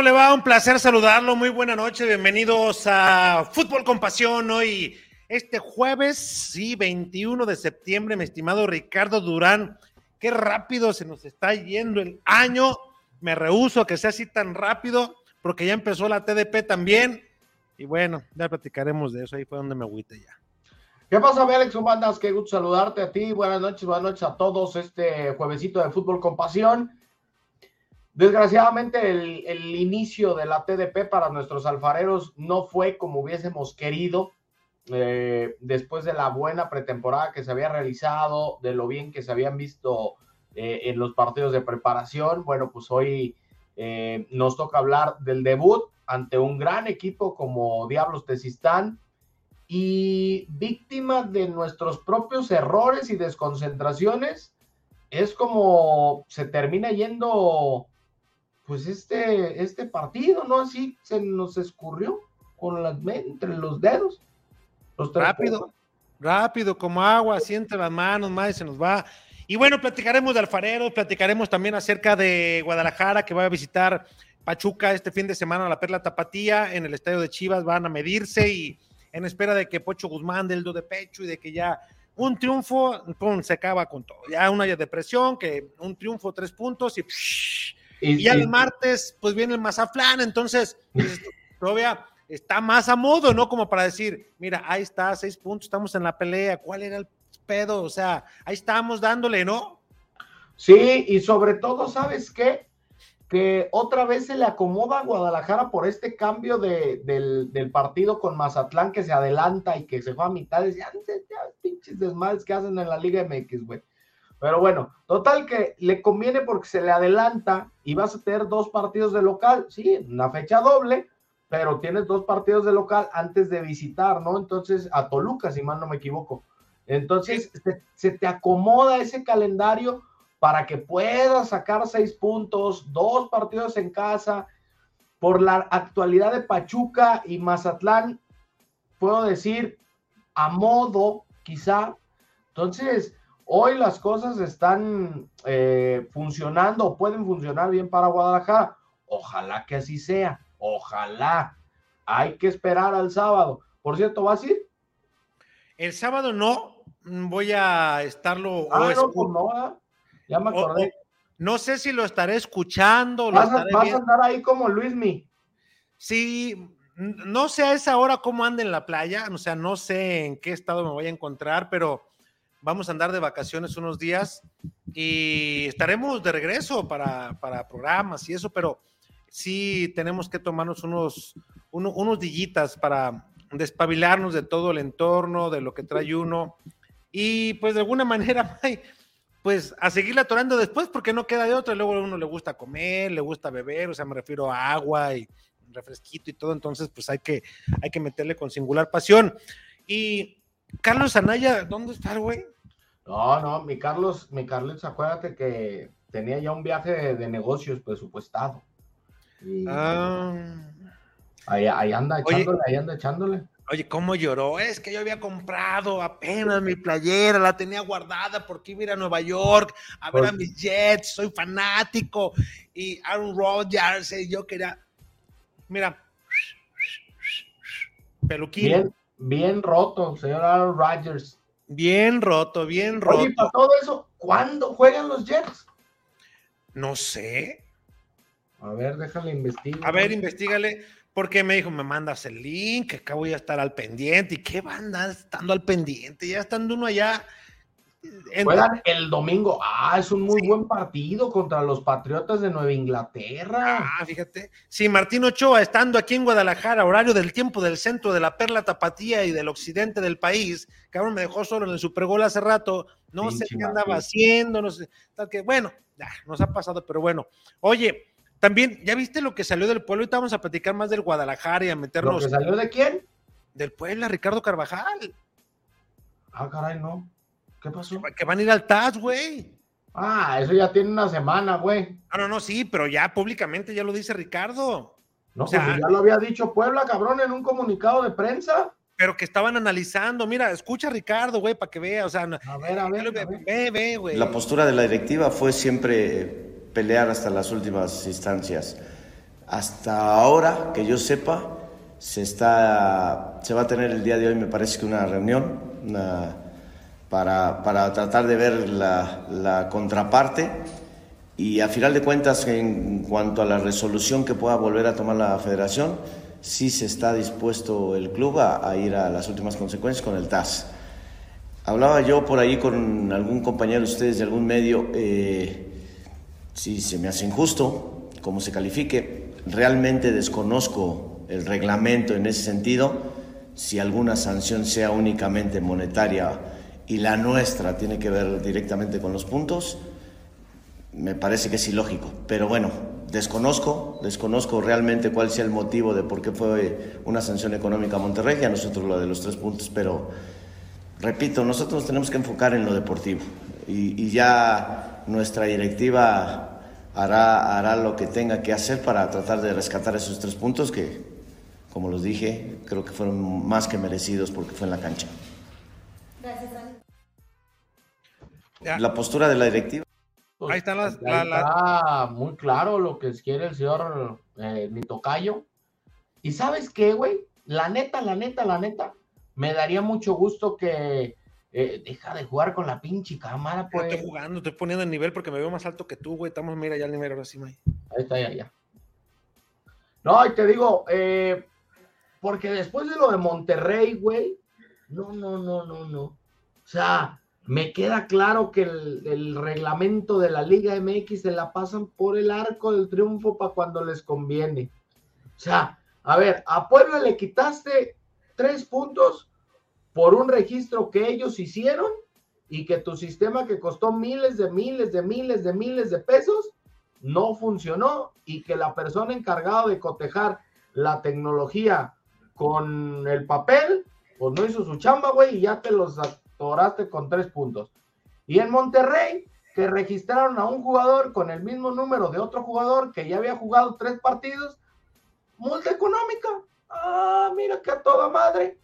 ¿Cómo le va? Un placer saludarlo. Muy buena noche. Bienvenidos a Fútbol con Pasión. Hoy, este jueves, sí, 21 de septiembre, mi estimado Ricardo Durán. Qué rápido se nos está yendo el año. Me rehuso que sea así tan rápido, porque ya empezó la TDP también. Y bueno, ya platicaremos de eso. Ahí fue donde me agüite ya. ¿Qué pasa, Alex Humanas? Qué gusto saludarte a ti. Buenas noches, buenas noches a todos. Este juevesito de Fútbol con Pasión. Desgraciadamente el, inicio de la TDP para nuestros alfareros no fue como hubiésemos querido. Eh, después de la buena pretemporada que se había realizado, de lo bien que se habían visto eh, en los partidos de preparación, bueno, pues hoy eh, nos toca hablar del debut ante un gran equipo como Diablos Tesistán y víctima de nuestros propios errores y desconcentraciones, es como se termina yendo pues este, este partido, ¿no? Así se nos escurrió con las, entre los dedos. rápido, rápido, como agua, así entre las manos, más se nos va. Y bueno, platicaremos de Alfareros, platicaremos también acerca de Guadalajara, que va a visitar Pachuca este fin de semana a la Perla Tapatía, en el estadio de Chivas van a medirse y en espera de que Pocho Guzmán del do de pecho y de que ya un triunfo, pum, se acaba con todo. Ya una depresión, que un triunfo, tres puntos y y, ya el martes, pues viene el Mazaflán, entonces, pues, todavía está más a modo, ¿no? Como para decir, mira, ahí está, seis puntos, estamos en la pelea, ¿cuál era el pedo? O sea, ahí estamos dándole, ¿no? Sí, y sobre todo, ¿sabes qué? Que otra vez se le acomoda a Guadalajara por este cambio de, del, partido con Mazatlán que se adelanta y que se fue a mitades. Ya, ya pinches desmadres que hacen en la Liga MX, güey. Pero bueno, total que le conviene porque se le adelanta y vas a tener dos partidos de local, sí, una fecha doble, pero tienes dos partidos de local antes de visitar, ¿no? Entonces, a Toluca, si mal no me equivoco. Entonces, se, te acomoda ese calendario para que puedas sacar seis puntos, dos partidos en casa. Por la actualidad de Pachuca y Mazatlán, puedo decir a modo, quizá. Entonces, Hoy las cosas están eh, funcionando o pueden funcionar bien para Guadalajara. Ojalá que así sea. Ojalá. Hay que esperar al sábado. Por cierto, ¿vas a ir? El sábado no. Voy a estarlo. Ah, no, pues no. Ya me acordé. no sé si lo estaré escuchando. Vas, a, andar ahí como Luismi. Sí, no sé a esa hora cómo anda en la playa, o sea, no sé en qué estado me voy a encontrar, pero vamos a andar de vacaciones unos días y estaremos de regreso para, programas y eso, pero sí tenemos que tomarnos unos, unos dillitas para despabilarnos de todo el entorno, de lo que trae uno y pues de alguna manera, pues a seguirle atorando después porque no queda de otra. Luego a uno le gusta comer, le gusta beber, o sea, me refiero a agua y refresquito y todo, entonces pues hay que, hay que meterle con singular pasión. Y Carlos Anaya, ¿dónde está, güey? No, no, mi Carlos, mi Carlos, acuérdate que tenía ya un viaje de, negocios presupuestado. ah. ahí, anda echándole, ahí anda echándole. Oye, ¿cómo lloró? Es que yo había comprado apenas mi playera, la tenía guardada porque iba a ir a Nueva York a ver a mis Jets, soy fanático. Y Aaron Rodgers, y yo quería. Mira, peluquín. Bien, bien roto, señor Aaron Rodgers. Bien roto, bien roto. Oye, para todo eso, ¿cuándo juegan los Jets? No sé. A ver, déjale investigar. A ver, investigale, porque me dijo, me mandas el link, acá voy a estar al pendiente. ¿Y qué banda estando al pendiente? Ya estando uno allá Juegan el domingo. Ah, es un muy buen partido contra los Patriotas de Nueva Inglaterra. Ah, fíjate. Sí, Martín Ochoa, estando aquí en Guadalajara, horario del tiempo del centro de la Perla Tapatía y del occidente del país. Cabrón, me dejó solo en el Supergol hace rato. No sé qué andaba haciendo, no sé. Tal que, bueno, ya, nos ha pasado, pero bueno. Oye, también, ¿ya viste lo que salió del pueblo? Ahorita vamos a platicar más del Guadalajara y a meternos. ¿Lo que salió de quién? Del Puebla, Ricardo Carvajal. Ah, caray, no. ¿Qué pasó? Que van a ir al TAS, güey. Ah, eso ya tiene una semana, güey. Ah, no, no, sí, pero ya públicamente ya lo dice Ricardo. No, o sea, pues ya lo había dicho Puebla, cabrón, en un comunicado de prensa. Pero que estaban analizando, mira, escucha a Ricardo, güey, para que vea, o sea, a ver, a ver, ve, ve, güey. La postura de la directiva fue siempre pelear hasta las últimas instancias. Hasta ahora, que yo sepa, se, está, se va a tener el día de hoy, me parece que una reunión para, para, tratar de ver la, la, contraparte y a final de cuentas, en cuanto a la resolución que pueda volver a tomar la federación, sí se está dispuesto el club a, a ir a las últimas consecuencias con el TAS. Hablaba yo por ahí con algún compañero de ustedes de algún medio, eh, si se me hace injusto, como se califique, realmente desconozco el reglamento en ese sentido, si alguna sanción sea únicamente monetaria y la nuestra tiene que ver directamente con los puntos, me parece que es ilógico. Pero bueno, desconozco, desconozco realmente cuál sea el motivo de por qué fue una sanción económica a Monterrey, y a nosotros lo de los tres puntos, pero repito, nosotros tenemos que enfocar en lo deportivo y, ya nuestra directiva hará, hará lo que tenga que hacer para tratar de rescatar esos tres puntos que, como los dije, creo que fueron más que merecidos porque fue en la cancha. La postura de la directiva. Ahí están las. La, muy claro lo que quiere el señor eh, mi tocayo. ¿Y sabes qué, güey? La neta, la neta, la neta me daría mucho gusto que eh, deja de jugar con la pinche cámara, pues. estoy jugando, estoy poniendo el nivel porque me veo más alto que tú, güey. Estamos, mira, ya el nivel ahora sí, Ahí está, ya, ya. No, y te digo, eh, porque después de lo de Monterrey, güey, no, no, no, no, no. O sea, me queda claro que el, reglamento de la Liga MX se la pasan por el arco del triunfo para cuando les conviene. O sea, a ver, a Puebla le quitaste tres puntos por un registro que ellos hicieron y que tu sistema que costó miles de miles de miles de miles de pesos no funcionó y que la persona encargada de cotejar la tecnología con el papel, pues no hizo su chamba, güey, y ya te los atoraste con tres puntos. Y en Monterrey, que registraron a un jugador con el mismo número de otro jugador que ya había jugado tres partidos, multa económica. Ah, mira que a toda madre.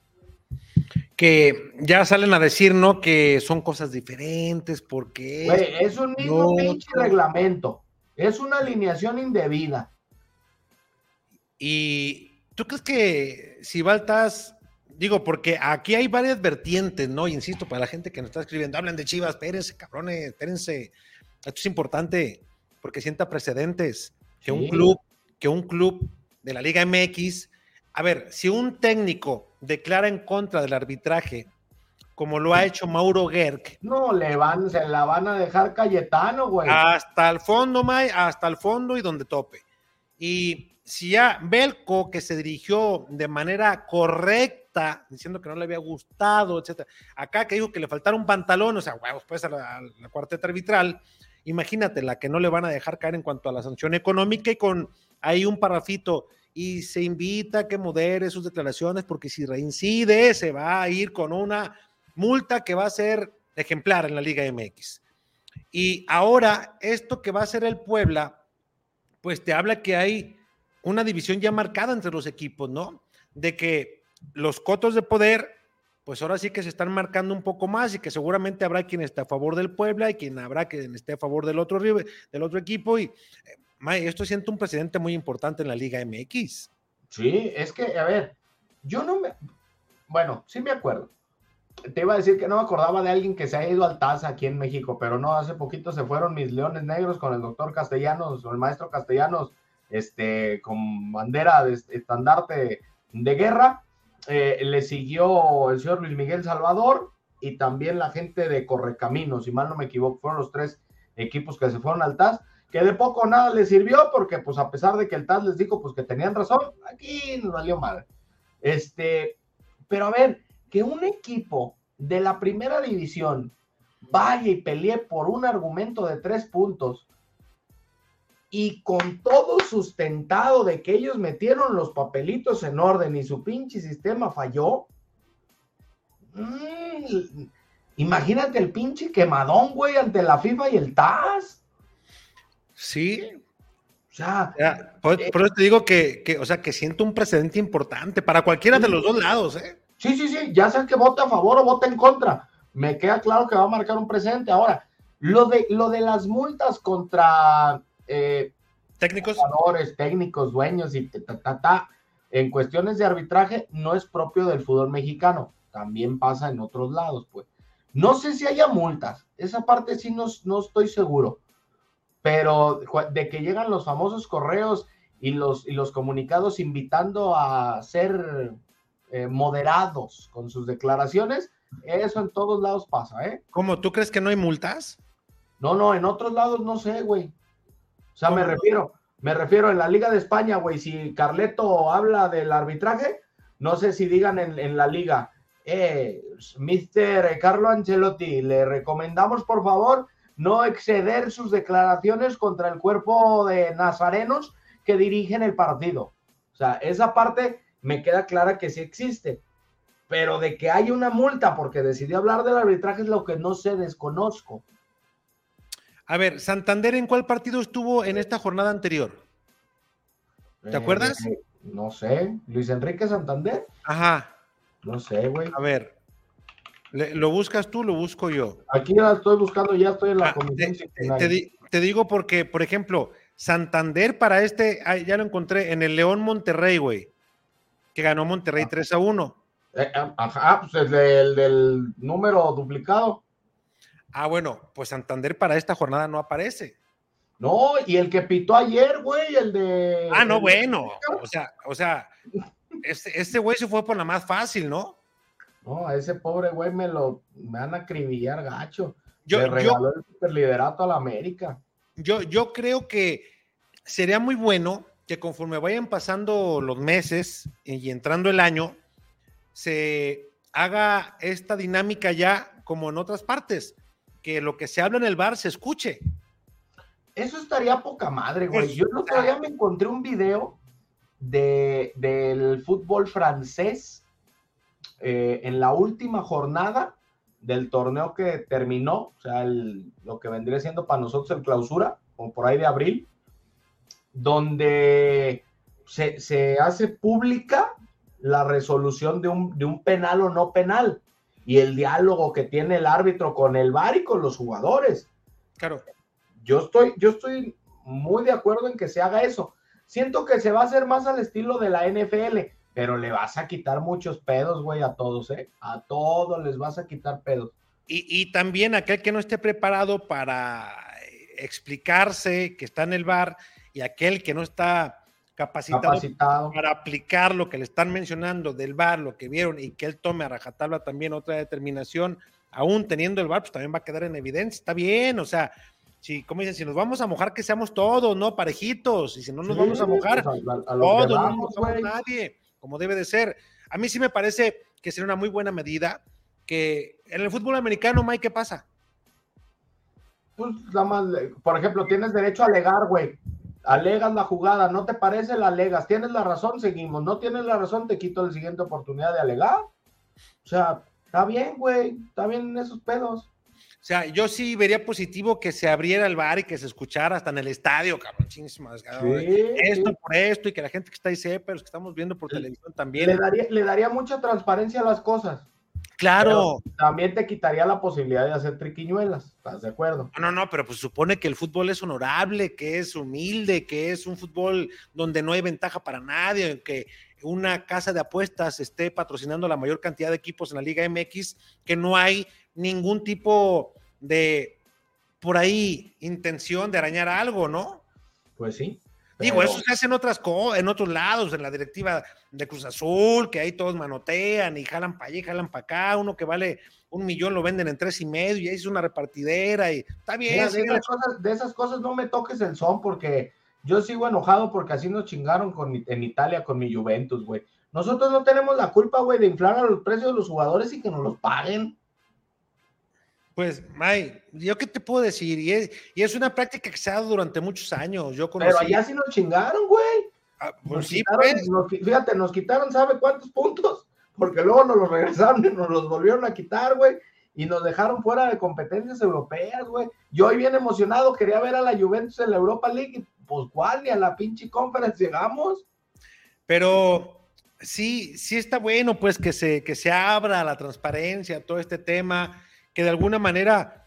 Que ya salen a decir, ¿no? Que son cosas diferentes, porque. es un mismo pinche reglamento. Es una alineación indebida. Y tú crees que si Baltas, digo, porque aquí hay varias vertientes, ¿no? insisto, para la gente que nos está escribiendo, hablan de Chivas, espérense, cabrones, espérense. Esto es importante, porque sienta precedentes. Que un club, que un club de la Liga MX a ver, si un técnico declara en contra del arbitraje, como lo ha hecho Mauro Gerg. No, le van, se la van a dejar Cayetano, güey. Hasta el fondo, May, hasta el fondo y donde tope. Y si ya Belco, que se dirigió de manera correcta, diciendo que no le había gustado, etcétera, acá que dijo que le faltara un pantalón, o sea, huevos, pues a la, cuarteta arbitral, imagínate la que no le van a dejar caer en cuanto a la sanción económica y con ahí un parrafito y se invita a que modere sus declaraciones porque si reincide se va a ir con una multa que va a ser ejemplar en la Liga MX. Y ahora esto que va a ser el Puebla, pues te habla que hay una división ya marcada entre los equipos, ¿no? De que los cotos de poder, pues ahora sí que se están marcando un poco más y que seguramente habrá quien esté a favor del Puebla y quien habrá quien esté a favor del otro, del otro equipo. Y eh, esto siento un precedente muy importante en la Liga MX. Sí, es que, a ver, yo no me. Bueno, sí me acuerdo. Te iba a decir que no me acordaba de alguien que se ha ido al TAS aquí en México, pero no, hace poquito se fueron mis leones negros con el doctor Castellanos o el maestro Castellanos, este, con bandera de estandarte de guerra. Eh, le siguió el señor Luis Miguel Salvador y también la gente de Correcaminos, si mal no me equivoco, fueron los tres equipos que se fueron al TAS que de poco o nada les sirvió, porque pues a pesar de que el TAS les dijo pues que tenían razón, aquí nos valió mal. Este, pero a ver, que un equipo de la primera división vaya y pelee por un argumento de tres puntos y con todo sustentado de que ellos metieron los papelitos en orden y su pinche sistema falló. Mm, imagínate el pinche quemadón, güey, ante la FIFA y el TAS. Sí. O sea, por, eh, eso te digo que, o sea, que siento un precedente importante para cualquiera de los dos lados, ¿eh? Sí, sí, sí, ya sea que vote a favor o vote en contra. Me queda claro que va a marcar un precedente. Ahora, lo de, lo de las multas contra eh, técnicos, jugadores, técnicos, dueños y ta, ta, ta, en cuestiones de arbitraje no es propio del fútbol mexicano, también pasa en otros lados, pues. No sé si haya multas, esa parte sí no, no estoy seguro, pero de que llegan los famosos correos y los, y los comunicados invitando a ser eh, moderados con sus declaraciones, eso en todos lados pasa, ¿eh? ¿Cómo? ¿Tú crees que no hay multas? No, no, en otros lados no sé, güey. O sea, me refiero, me refiero en la Liga de España, güey, si Carleto habla del arbitraje, no sé si digan en, la liga, eh, Mr. Carlo Ancelotti, le recomendamos por favor no exceder sus declaraciones contra el cuerpo de nazarenos que dirigen el partido. O sea, esa parte me queda clara que sí existe. Pero de que hay una multa porque decidió hablar del arbitraje es lo que no sé, desconozco. A ver, Santander, ¿en cuál partido estuvo en esta jornada anterior? ¿Te eh, acuerdas? Eh, no sé. ¿Luis Enrique Santander? Ajá. No sé, güey. A ver. ¿Lo buscas tú? Lo busco yo. Aquí ya estoy buscando, ya estoy en la ah, comisión. Te, digo porque, por ejemplo, Santander para este, ya lo encontré en el León Monterrey, güey. Que ganó Monterrey 3 ah. a 1. Eh, ajá, pues el del número duplicado. Ah, bueno, pues Santander para esta jornada no aparece. No, y el que pitó ayer, güey, el de. Ah, no, bueno. O sea, o sea, este, este güey se fue por la más fácil, ¿no? No, a ese pobre güey me lo me van a acribillar gacho. Yo, Le regaló el superliderato a la América. Yo, yo creo que sería muy bueno que conforme vayan pasando los meses y entrando el año, se haga esta dinámica ya como en otras partes que lo que se habla en el bar se escuche. Eso estaría poca madre, güey. Yo el otro día me encontré un video de, del fútbol francés eh, en la última jornada del torneo que terminó, o sea, lo que vendría siendo para nosotros el clausura, como por ahí de abril, donde se, se hace pública la resolución de un, de un penal o no penal y el diálogo que tiene el árbitro con el VAR y con los jugadores. Claro. Yo estoy, yo estoy muy de acuerdo en que se haga eso. Siento que se va a hacer más al estilo de la NFL, pero le vas a quitar muchos pedos, güey, a todos, ¿eh? A todos les vas a quitar pedos. Y, y también aquel que no esté preparado para explicarse, que está en el bar, y aquel que no está capacitado, para aplicar lo que le están mencionando del VAR, lo que vieron y que él tome a rajatabla también otra determinación, aún teniendo el VAR, pues también va a quedar en evidencia. Está bien, o sea, si, como dicen, si nos vamos a mojar, que seamos todos, ¿no? Parejitos, y si no nos vamos a mojar, pues todos, no nos mojamos nadie, como debe de ser. A mí sí me parece que sería una muy buena medida que en el fútbol americano, Mike, ¿qué pasa? Pues nada más, por ejemplo, tienes derecho a alegar, güey alegas la jugada, no te parece, la alegas, tienes la razón, seguimos, no tienes la razón, te quito la siguiente oportunidad de alegar. O sea, está bien, güey, está bien en esos pedos. O sea, yo sí vería positivo que se abriera el bar y que se escuchara hasta en el estadio, cabrón, chinguísimas. esto por esto y que la gente que está ahí sepa, los que estamos viendo por televisión también. Le daría, le daría mucha transparencia a las cosas. Claro. también te quitaría la posibilidad de hacer triquiñuelas, ¿estás de acuerdo? No, no, pero pues supone que el fútbol es honorable, que es humilde, que es un fútbol donde no hay ventaja para nadie, que una casa de apuestas esté patrocinando la mayor cantidad de equipos en la Liga MX, que no hay ningún tipo de, por ahí, intención de arañar algo, ¿no? Pues sí. Digo, eso se hace en otras en otros lados, en la directiva de Cruz Azul, que ahí todos manotean y jalan para allá y jalan para acá, uno que vale un millón lo venden en tres y medio y ahí es una repartidera y está bien. de, esas cosas, no me toques el son porque yo sigo enojado porque así nos chingaron con, en Italia con mi Juventus, güey. Nosotros no tenemos la culpa, güey, de inflar a los precios de los jugadores y que nos los paguen. Pues, May, ¿yo qué te puedo decir? Y es, una práctica que se ha dado durante muchos años. Yo Pero allá sí nos chingaron, güey. Ah, pues fíjate, nos quitaron, ¿sabe cuántos puntos? Porque luego nos los regresaron y nos los volvieron a quitar, güey. Y nos dejaron fuera de competencias europeas, güey. Yo hoy bien emocionado quería ver a la Juventus en la Europa League. Pues, ¿cuál? Ni a la pinche conference llegamos. Pero sí, sí está bueno, pues, que se, que se abra la transparencia, todo este tema que de alguna manera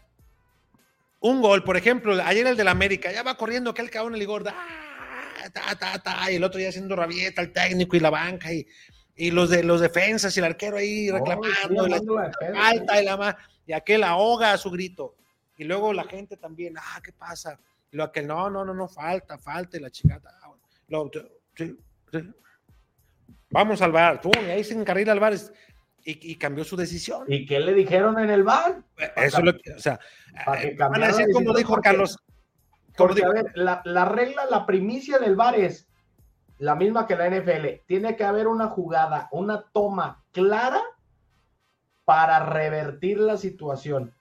un gol, por ejemplo, ayer el del América, ya va corriendo aquel cabrón el gorda, ¡ah! ta, ta, ta, y el otro día haciendo rabieta al técnico y la banca y, y los de los defensas y el arquero ahí reclamando, y la, falta y la más, y aquel ahoga a su grito. Y luego la gente también, ah, ¿qué pasa? Y lo aquel, no, no, no, no, falta, falta, y la chingada. Ah, lo, sí, sí. Vamos al bar, tú, y ahí se encarrila al bar. Y, y, cambió su decisión. ¿Y qué le dijeron en el bar? Eso es lo que, o sea, eh, van a decir como dijo Carlos. Como porque, dijo, a ver, la, la, regla, la primicia del bar es la misma que la NFL. Tiene que haber una jugada, una toma clara para revertir la situación.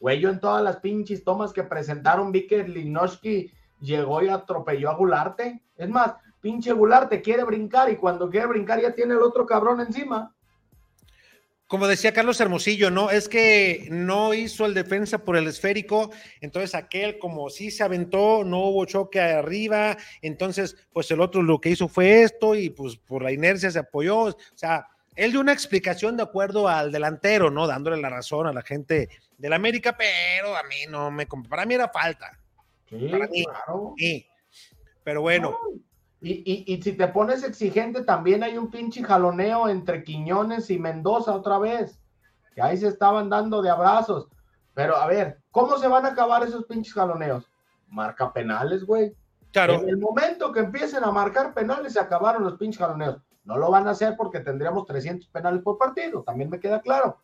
Güey, yo en todas las pinches tomas que presentaron vi que Linoski llegó y atropelló a Gularte. Es más, pinche Gularte quiere brincar y cuando quiere brincar ya tiene el otro cabrón encima. Como decía Carlos Hermosillo, ¿no? Es que no hizo el defensa por el esférico, entonces aquel como sí se aventó, no hubo choque arriba, entonces pues el otro lo que hizo fue esto y pues por la inercia se apoyó, o sea, él dio una explicación de acuerdo al delantero, ¿no? Dándole la razón a la gente del América, pero a mí no me para mí era falta. Sí, claro. Sí. Pero bueno. Y, y, y, si te pones exigente, también hay un pinche jaloneo entre Quiñones y Mendoza otra vez. Que ahí se estaban dando de abrazos. Pero a ver, ¿cómo se van a acabar esos pinches jaloneos? Marca penales, güey. Claro. En el momento que empiecen a marcar penales, se acabaron los pinches jaloneos. No lo van a hacer porque tendríamos 300 penales por partido, también me queda claro.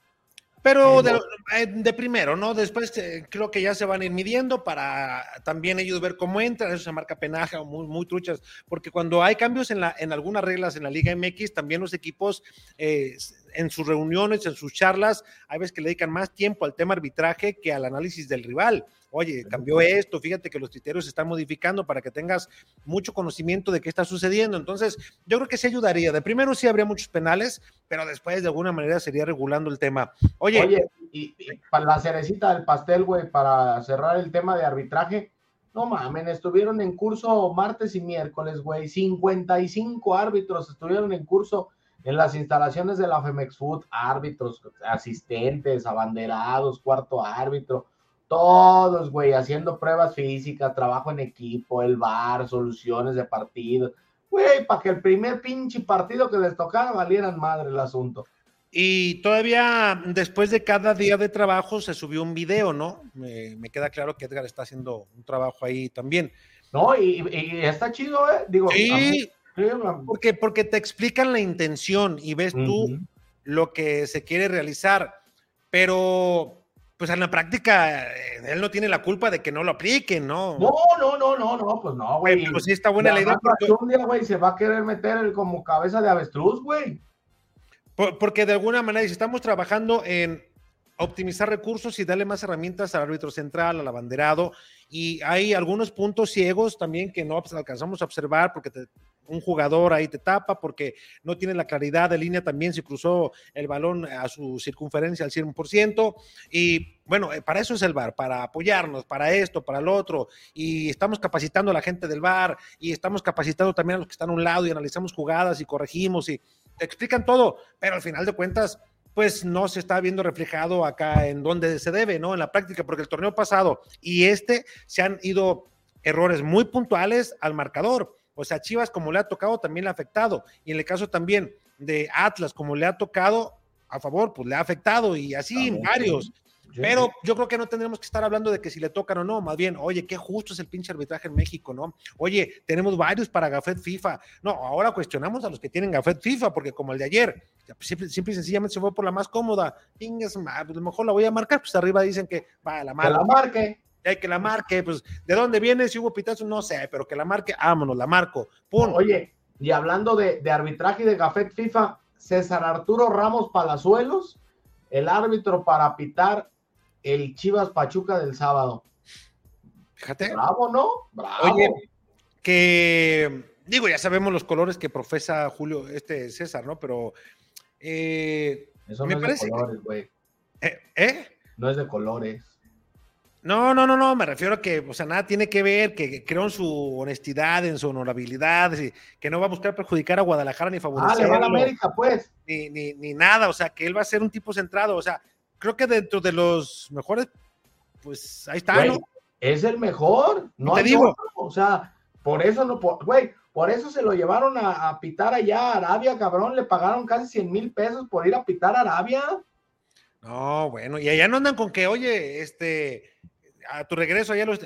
Pero de, eh, de, primero, ¿no? Después eh, creo que ya se van a ir midiendo para también ellos ver cómo entran, eso se marca penaje o muy, muy truchas, porque cuando hay cambios en, la, en algunas reglas en la Liga MX, también los equipos eh, en sus reuniones, en sus charlas, hay veces que le dedican más tiempo al tema arbitraje que al análisis del rival. Oye, cambió esto, fíjate que los criterios se están modificando para que tengas mucho conocimiento de qué está sucediendo. Entonces, yo creo que sí ayudaría. De primero sí habría muchos penales, pero después de alguna manera sería regulando el tema. Oye, Oye y, y para la cerecita del pastel, güey, para cerrar el tema de arbitraje, no mamen, estuvieron en curso martes y miércoles, güey. 55 árbitros estuvieron en curso en las instalaciones de la Femex Food, árbitros, asistentes, abanderados, cuarto árbitro, todos, güey, haciendo pruebas físicas, trabajo en equipo, el bar, soluciones de partido, güey, para que el primer pinche partido que les tocara valieran madre el asunto. Y todavía después de cada día de trabajo se subió un video, ¿no? Me, me queda claro que Edgar está haciendo un trabajo ahí también. No, y, y está chido, ¿eh? Digo, sí, porque, porque te explican la intención y ves tú uh -huh. lo que se quiere realizar, pero pues en la práctica él no tiene la culpa de que no lo apliquen, ¿no? No, no, no, no, no, pues no, güey. Pues sí está buena la idea. Porque... Un día, güey, se va a querer meter como cabeza de avestruz, güey. Porque de alguna manera, si estamos trabajando en optimizar recursos y darle más herramientas al árbitro central, al abanderado, y hay algunos puntos ciegos también que no alcanzamos a observar porque te, un jugador ahí te tapa porque no tiene la claridad de línea también si cruzó el balón a su circunferencia al 100%. Y bueno, eh, para eso es el VAR, para apoyarnos, para esto, para el otro. Y estamos capacitando a la gente del VAR y estamos capacitando también a los que están a un lado y analizamos jugadas y corregimos y explican todo, pero al final de cuentas pues no se está viendo reflejado acá en donde se debe, ¿no? En la práctica, porque el torneo pasado y este se han ido errores muy puntuales al marcador. O sea, Chivas, como le ha tocado, también le ha afectado. Y en el caso también de Atlas, como le ha tocado, a favor, pues le ha afectado. Y así varios. Pero yo creo que no tendremos que estar hablando de que si le tocan o no, más bien, oye, qué justo es el pinche arbitraje en México, ¿no? Oye, tenemos varios para Gafet FIFA. No, ahora cuestionamos a los que tienen Gafet FIFA, porque como el de ayer, simple, simple y sencillamente se fue por la más cómoda. Pingas, pues a lo mejor la voy a marcar, pues arriba dicen que va, la marca. Que la marque. Que la marque, pues, ¿de dónde viene? Si hubo pitazo, no sé, pero que la marque, vámonos, la marco. ¡Pum! Oye, y hablando de, de arbitraje y de Gafet FIFA, César Arturo Ramos Palazuelos, el árbitro para pitar el Chivas Pachuca del sábado. Fíjate. Bravo, ¿no? Bravo. Oye, que digo, ya sabemos los colores que profesa Julio, este César, ¿no? Pero eh, eso no me es parece de colores, güey. ¿Eh? ¿Eh? No es de colores. No, no, no, no, me refiero a que, o sea, nada tiene que ver, que creo en su honestidad, en su honorabilidad, que no va a buscar perjudicar a Guadalajara ni favorecer. Ah, le va a América, pues. Ni, ni, ni nada, o sea, que él va a ser un tipo centrado, o sea, creo que dentro de los mejores, pues ahí está, güey, ¿no? Es el mejor, no Te hay digo. otro, o sea, por eso no, por, güey, por eso se lo llevaron a, a pitar allá a Arabia, cabrón. Le pagaron casi 100 mil pesos por ir a pitar a Arabia. No, bueno, y allá no andan con que, oye, este, a tu regreso ya los,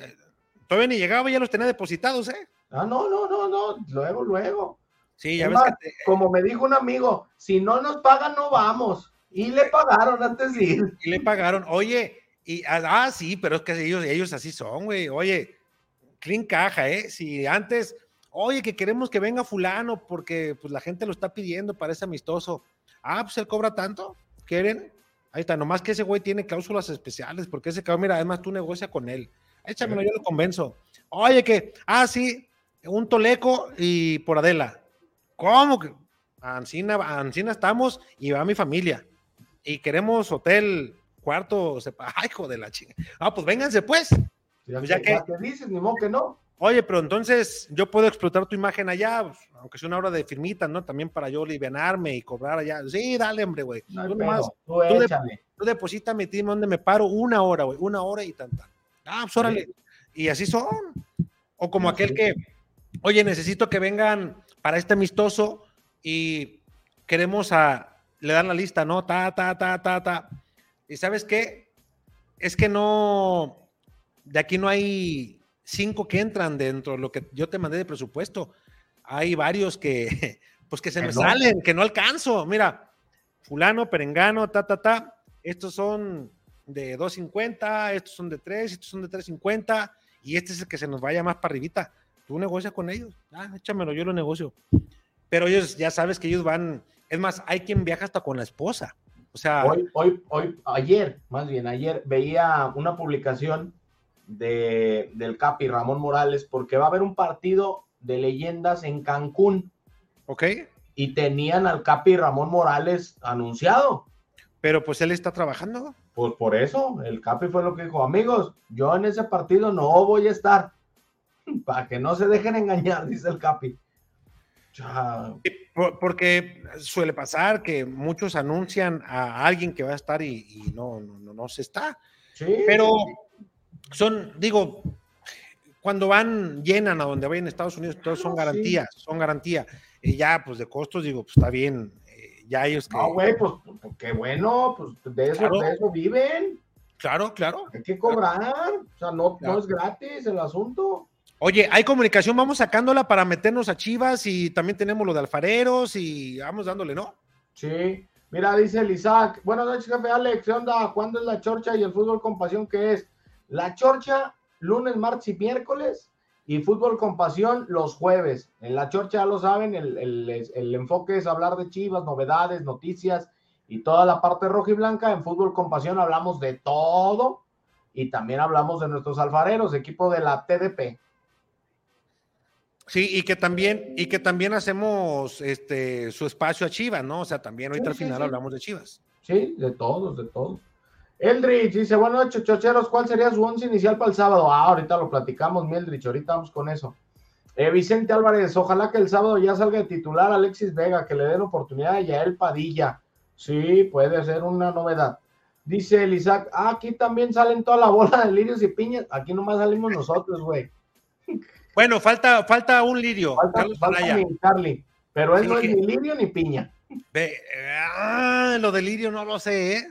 todavía ni llegaba, ya los tenía depositados, ¿eh? Ah, no, no, no, no, luego, luego. Sí, ya Es ves más, que te- Como me dijo un amigo, si no nos pagan, no vamos. Y le pagaron antes de ir. y le pagaron, oye, y, ah, sí, pero es que ellos, ellos así son, güey, oye, clean caja, ¿eh? Si antes, oye, que queremos que venga fulano porque pues la gente lo está pidiendo, parece amistoso. Ah, pues él cobra tanto, ¿quieren? Ahí está, nomás que ese güey tiene cláusulas especiales, porque ese cabrón, mira, además tú negocia con él. Échamelo, yo lo convenzo. Oye, que, ah, sí, un toleco y por Adela. ¿Cómo que? Ancina, Ancina estamos y va mi familia. Y queremos hotel, cuarto, sepa- ay, hijo de la chinga. Ah, pues vénganse pues. Ya, Pues ya que, que dices, ni modo que no. Oye, pero entonces yo puedo explotar tu imagen allá, pues, aunque sea una hora de firmita, ¿no? También para yo alivianarme y cobrar allá. Sí, dale, hombre, güey. No Tú nomás, tú tú de- échale. tú deposítame, dime dónde me paro, una hora, güey, una hora y tanta. Ah, pues órale. Y así son. O como No, aquel sí. que, oye, necesito que vengan para este amistoso y queremos a, le dan la lista, ¿no? Ta, ta, ta, ta, ta. Y sabes qué? Es que no, de aquí no hay cinco que entran dentro de lo que yo te mandé de presupuesto. Hay varios que, pues que se me no. salen, que no alcanzo. Mira, fulano, perengano, ta, ta, ta. Estos son de 2.50, estos son de 3, estos son de 3.50 y este es el que se nos vaya más para arribita. Tú negocias con ellos. Ah, échamelo, yo lo negocio. Pero ellos, ya sabes que ellos van, es más, hay quien viaja hasta con la esposa. O sea, Hoy, hoy, hoy, ayer, más bien, ayer veía una publicación de, del Capi Ramón Morales porque va a haber un partido de leyendas en Cancún ok, y tenían al Capi Ramón Morales anunciado. pero pues él está trabajando. Pues por eso, el Capi fue lo que dijo, amigos, yo en ese partido no voy a estar. Para que no se dejen engañar, dice el Capi. Porque suele pasar que muchos anuncian a alguien que va a estar y, y no, no, no, no se está. sí, Pero son, digo, cuando van, llenan a donde vayan en Estados Unidos, todos son Ah, sí. garantías, son garantía. Y ya, pues de costos, digo, pues está bien. eh, ya ellos que. No, güey, pues, pues, qué bueno, pues de eso, Claro. de eso viven. Claro, claro. Hay que cobrar. O sea, no, Claro. no es gratis el asunto. Oye, hay comunicación, vamos sacándola para meternos a Chivas y también tenemos lo de alfareros y vamos dándole, ¿no? Sí. Mira, dice el Isaac. Buenas noches, jefe Alex. ¿Qué onda? ¿Cuándo es la chorcha y el fútbol con pasión qué es? La chorcha, lunes, martes y miércoles. Y fútbol con pasión los jueves. En la chorcha, ya lo saben, el, el- el enfoque es hablar de chivas, novedades, noticias y toda la parte roja y blanca. En fútbol con pasión hablamos de todo. Y también hablamos de nuestros alfareros, equipo de la TDP. Sí, y que también, y que también hacemos este su espacio a Chivas, ¿no? O sea, también ahorita Sí, al sí, final sí. hablamos de Chivas. Sí, de todos, de todos. Eldrich dice, buenas noches, chocheros, ¿cuál sería su once inicial para el sábado? Ah, ahorita lo platicamos, Mildrich, ahorita vamos con eso. Eh, Vicente Álvarez, ojalá que el sábado ya salga de titular Alexis Vega, que le den oportunidad a Yael Padilla. Sí, puede ser una novedad. Dice el Isaac, ah, aquí también salen toda la bola de lirios y piñas. Aquí nomás salimos nosotros, güey. Bueno, falta, falta un lirio, Falta, Carlos falta Anaya. mi Charlie, pero él no es ni lirio ni piña. Ve, ah, lo del lirio no lo sé, ¿eh?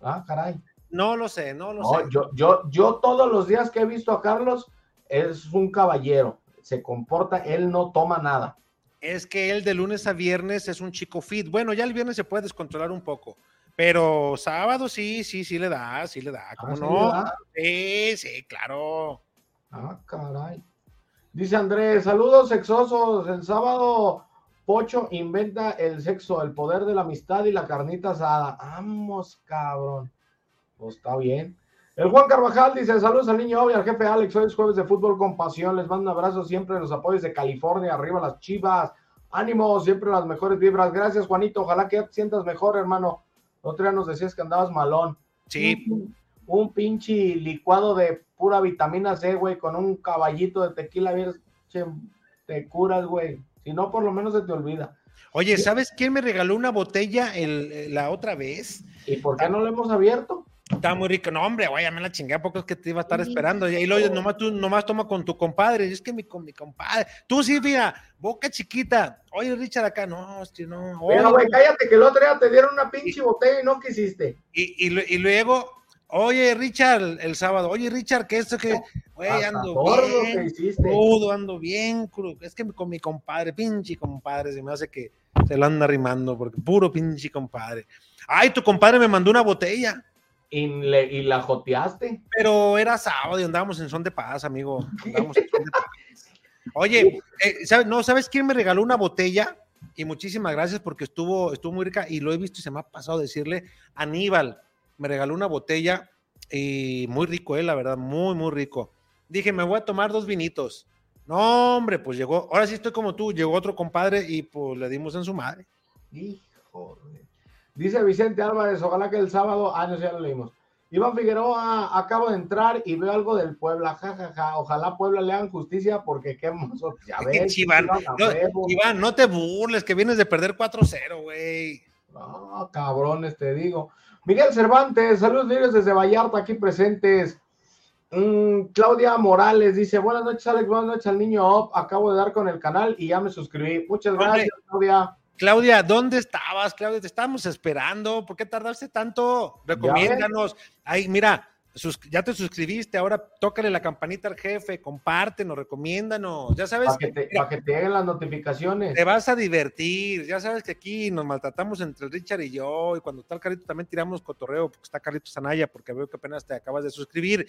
Ah, caray. No lo sé, no lo No, sé. yo, yo, yo todos los días que he visto a Carlos es un caballero, se comporta, él no toma nada. Es que él de lunes a viernes es un chico fit. Bueno, ya el viernes se puede descontrolar un poco, pero sábado sí, sí, sí le da, sí le da, ¿cómo Ah, ¿sí no? da? Sí, sí, claro. Ah, caray. Dice Andrés, saludos sexosos. El sábado Pocho inventa el sexo, el poder de la amistad y la carnita asada. Vamos, cabrón. Pues está bien. El Juan Carvajal dice, saludos al niño obvio, al jefe Alex, hoy es jueves de fútbol con pasión, les mando un abrazo siempre los apoyos de California, arriba las chivas, ánimo, siempre las mejores vibras, gracias Juanito, ojalá que ya te sientas mejor hermano, otro día nos decías que andabas malón, Sí, un, un pinche licuado de pura vitamina C, güey, con un caballito de tequila, che, te curas, güey. Si no, por lo menos se te olvida. Oye, ¿sabes quién me regaló una botella el- la otra vez? ¿Y por qué no lo hemos abierto? Está muy rico. No, hombre, güey, ya me la chingué a poco es que te iba a estar esperando. Y ahí lo nomás tú nomás toma con tu compadre. Y es que mi, con mi compadre. Tú sí, mira, boca chiquita. Oye, Richard, acá, no, hostia, no. Mira, güey, cállate que el otro día te dieron una pinche botella y no quisiste. Y, y, y luego, oye, Richard, el, sábado, oye, Richard, que esto que, güey, ando bien, todo ando bien, es que con mi compadre, pinche compadre, se me hace que se lo anda rimando, porque puro pinche compadre. Ay, tu compadre me mandó una botella. Y, le, y la joteaste. Pero era sábado y andábamos en son de paz, amigo. Andábamos en son de paz. Oye, eh, ¿sabes, no, ¿sabes quién me regaló una botella? Y muchísimas gracias porque estuvo, estuvo muy rica y lo he visto y se me ha pasado decirle. Aníbal me regaló una botella y muy rico, eh, la verdad, muy, muy rico. Dije, me voy a tomar dos vinitos. No, hombre, pues llegó, ahora sí estoy como tú, llegó otro compadre y pues le dimos en su madre. Hijo Dice Vicente Álvarez, ojalá que el sábado, ah, no, ya lo leímos. Iván Figueroa, acabo de entrar y veo algo del Puebla, jajaja. Ja, ja. Ojalá Puebla le hagan justicia porque qué hermoso. Ya ves, Iván, no, Iván, no te burles, que vienes de perder 4-0, güey. No, cabrones, te digo. Miguel Cervantes, saludos libres desde Vallarta, aquí presentes. Mm, Claudia Morales dice: Buenas noches, Alex. Buenas noches al niño Acabo de dar con el canal y ya me suscribí. Muchas gracias, Claudia. Claudia, ¿dónde estabas, Claudia? Te estábamos esperando. ¿Por qué tardaste tanto? Recomiéndanos. Ay, mira, ya te suscribiste, ahora tócale la campanita al jefe, compártenos, recomiéndanos. Ya sabes. Para que, te, que te lleguen las notificaciones. Te vas a divertir. Ya sabes que aquí nos maltratamos entre Richard y yo. Y cuando está el Carlito también tiramos cotorreo, porque está Carlito Sanaya, porque veo que apenas te acabas de suscribir.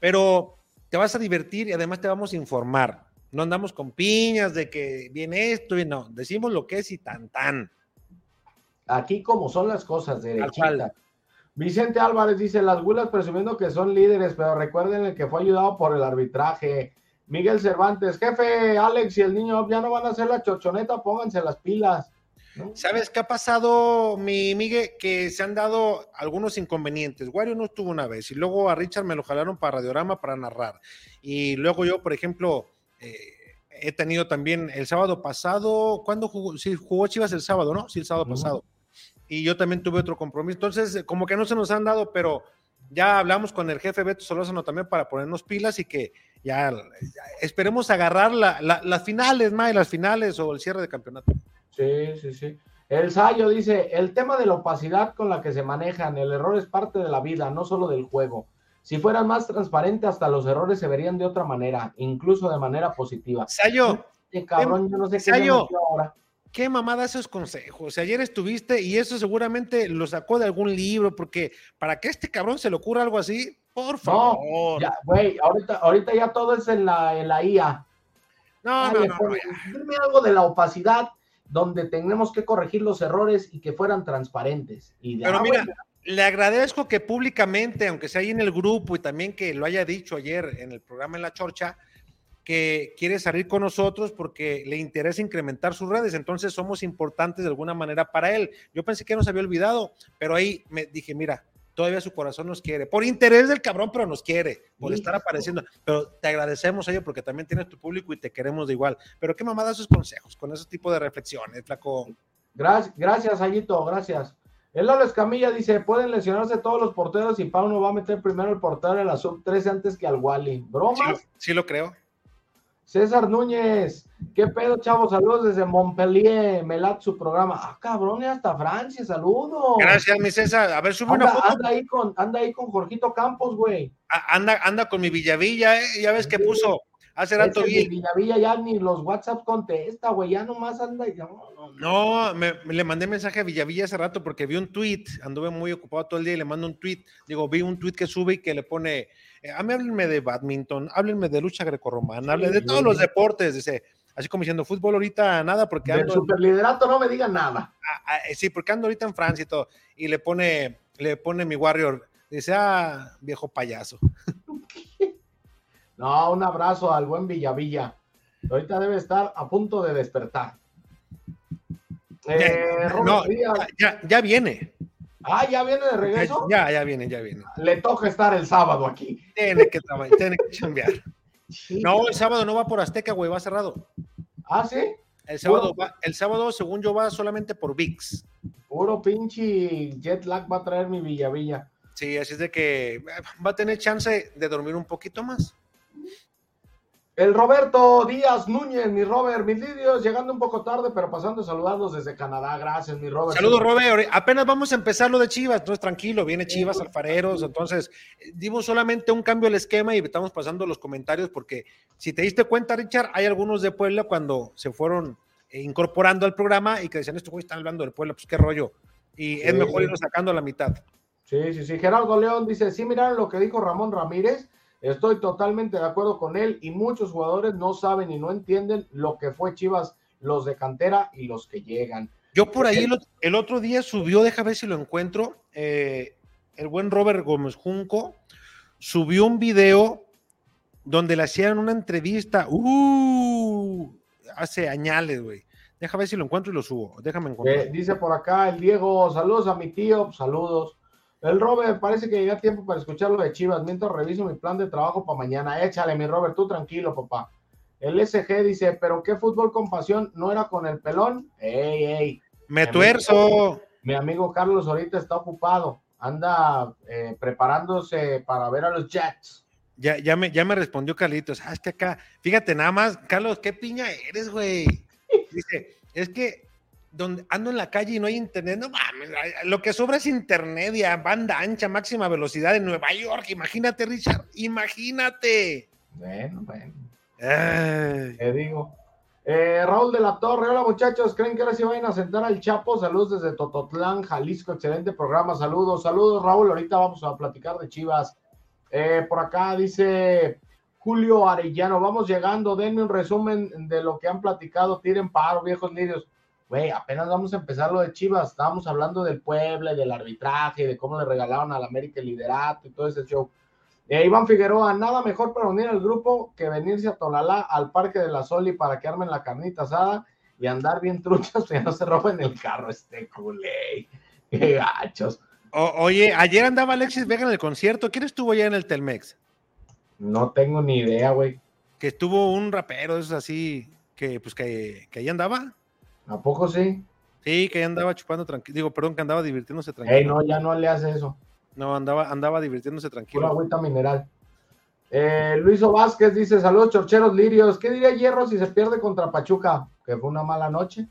Pero te vas a divertir y además te vamos a informar. No andamos con piñas de que viene esto y no, decimos lo que es y tan tan. Aquí como son las cosas, derechita. Vicente Álvarez dice, las gulas presumiendo que son líderes, pero recuerden el que fue ayudado por el arbitraje. Miguel Cervantes, jefe, Alex y el niño ya no van a hacer la chochoneta, pónganse las pilas. ¿Sabes qué ha pasado, mi Miguel? Que se han dado algunos inconvenientes. Wario no estuvo una vez y luego a Richard me lo jalaron para Radiorama para narrar. Y luego yo, por ejemplo, eh, he tenido también el sábado pasado, ¿cuándo jugó? Sí, jugó Chivas el sábado, ¿no? Sí, el sábado pasado. Y yo también tuve otro compromiso. Entonces, como que no se nos han dado, pero ya hablamos con el jefe Beto Solórzano también para ponernos pilas y que ya, esperemos agarrar las finales, más las finales o el cierre de campeonato. Sí, sí, sí. El Sayo dice, el tema de la opacidad con la que se manejan, el error es parte de la vida, no solo del juego. Si fueran más transparentes, hasta los errores se verían de otra manera, incluso de manera positiva. Sayo, qué cabrón, yo no sé qué Sayo, ahora. Qué mamada esos consejos. Ayer estuviste y eso seguramente lo sacó de algún libro, porque para que este cabrón se le ocurra algo así, por favor. No, güey, ahorita, ahorita ya todo es en la, en la IA. No, no, no, Dime algo de la opacidad donde tenemos que corregir los errores y que fueran transparentes. Y Pero mira, le agradezco que públicamente, aunque sea ahí en el grupo y también que lo haya dicho ayer en el programa en la Chorcha, que quiere salir con nosotros porque le interesa incrementar sus redes, entonces somos importantes de alguna manera para él. Yo pensé que nos había olvidado, pero ahí me dije, mira, todavía su corazón nos quiere, por interés del cabrón, pero nos quiere, por estar apareciendo. Pero te agradecemos a ello porque también tienes tu público y te queremos de igual. Pero qué mamada esos consejos, con ese tipo de reflexiones, flaco. Gracias, gracias, Ayito, gracias. El Lalo Escamilla dice, pueden lesionarse todos los porteros y Pauno va a meter primero el portero en la sub 13 antes que al Wally. ¿Bromas? Sí, lo creo. César Núñez, ¿qué pedo, chavos? Saludos desde Montpellier, Melat, su programa. Ah, cabrón, hasta Francia, saludos. Gracias, mi César. A ver, sube anda, una foto. Anda ahí con, anda ahí con Jorgito Campos, güey. Anda, anda con mi Villavilla, ¿eh? Ya ves que puso Hace rato vi. Villavilla ya ni los WhatsApp contesta, güey, ya nomás anda y no, no, me, le mandé mensaje a Villavilla hace rato porque vi un tweet, anduve muy ocupado todo el día y le mando un tweet. Digo, vi un tweet que sube y que le pone, eh, a mí háblenme de badminton, háblenme de lucha grecorromana, sí, de todos los deportes, dice, así como diciendo fútbol ahorita nada porque ando. Del superliderato no me digan nada. Ah, ah, eh, sí, porque ando ahorita en Francia y todo. Y le pone, le pone mi warrior, dice, ah, viejo payaso. No, un abrazo al buen Villavilla. Ahorita debe estar a punto de despertar. Eh, no, ya, ya, viene. Ah, ya viene de regreso. Ya, ya viene, ya viene. Le toca estar el sábado aquí. Tiene que trabajar, tiene que chambear. No, el sábado no va por Azteca, güey, va cerrado. Ah, sí. El sábado, va, el sábado, según yo, va solamente por VIX. Puro pinche jet lag va a traer mi Villavilla. Sí, así es de que eh, va a tener chance de dormir un poquito más. El Roberto Díaz Núñez, mi Robert, mis lidios, llegando un poco tarde, pero pasando a saludarlos desde Canadá. Gracias, mi Robert. Saludos, Robert. Apenas vamos a empezar lo de Chivas, entonces tranquilo, viene Chivas, Alfareros. Entonces, dimos solamente un cambio al esquema y estamos pasando los comentarios porque si te diste cuenta, Richard, hay algunos de Puebla cuando se fueron eh, incorporando al programa y que decían, esto güey están hablando del Puebla, pues qué rollo. Y es mejor irlo sacando a la mitad. Sí, sí, sí. Gerardo León dice, sí, miraron lo que dijo Ramón Ramírez. Estoy totalmente de acuerdo con él y muchos jugadores no saben y no entienden lo que fue Chivas, los de cantera y los que llegan. Yo por ahí el, otro día subió, deja ver si lo encuentro, eh, el buen Robert Gómez Junco subió un video donde le hacían una entrevista, uh, hace añales, güey. Deja ver si lo encuentro y lo subo. Déjame encontrar. Eh, dice por acá el Diego, saludos a mi tío, saludos. El Robert, parece que llega tiempo para escuchar lo de Chivas. Mientras reviso mi plan de trabajo para mañana. Échale, mi Robert, tú tranquilo, papá. El SG dice, pero qué fútbol con pasión, ¿no era con el pelón? ¡Ey, ey! ¡Me tuerzo! mi amigo Carlos ahorita está ocupado. Anda eh, preparándose para ver a los Jets. Ya, ya, me, ya me respondió Carlitos. Ah, es que acá, fíjate nada más, Carlos, qué piña eres, güey. Dice, es que donde ando en la calle y no hay internet, no mames, lo que sobra es internet y a banda ancha, máxima velocidad en Nueva York. Imagínate, Richard, imagínate. Bueno, bueno. Te digo. Eh, Raúl de la Torre, hola muchachos, ¿creen que ahora sí vayan a sentar al Chapo? Saludos desde Tototlán, Jalisco, excelente programa, saludos, saludos Raúl, ahorita vamos a platicar de Chivas. Eh, por acá dice Julio Arellano, vamos llegando, denme un resumen de lo que han platicado, tiren paro, viejos lirios güey, apenas vamos a empezar lo de Chivas, estábamos hablando del Puebla y del arbitraje, de cómo le regalaron al América el liderato y todo ese show. Eh, Iván Figueroa, nada mejor para unir al grupo que venirse a Tonalá al Parque de la Soli para que armen la carnita asada y andar bien truchas que no se roben el carro este culé. Qué gachos. oye, ayer andaba Alexis Vega en el concierto. ¿Quién estuvo allá en el Telmex? No tengo ni idea, güey. Que estuvo un rapero, es así, que pues que, que ahí andaba. ¿A poco sí? Sí, que andaba chupando tranquilo. Digo, perdón, que andaba divirtiéndose tranquilo. Ey, no, ya no le hace eso. No, andaba, andaba divirtiéndose tranquilo. Una agüita mineral. Eh, Luis Vázquez dice: Saludos, chorcheros lirios. ¿Qué diría Hierro si se pierde contra Pachuca? Que fue una mala noche.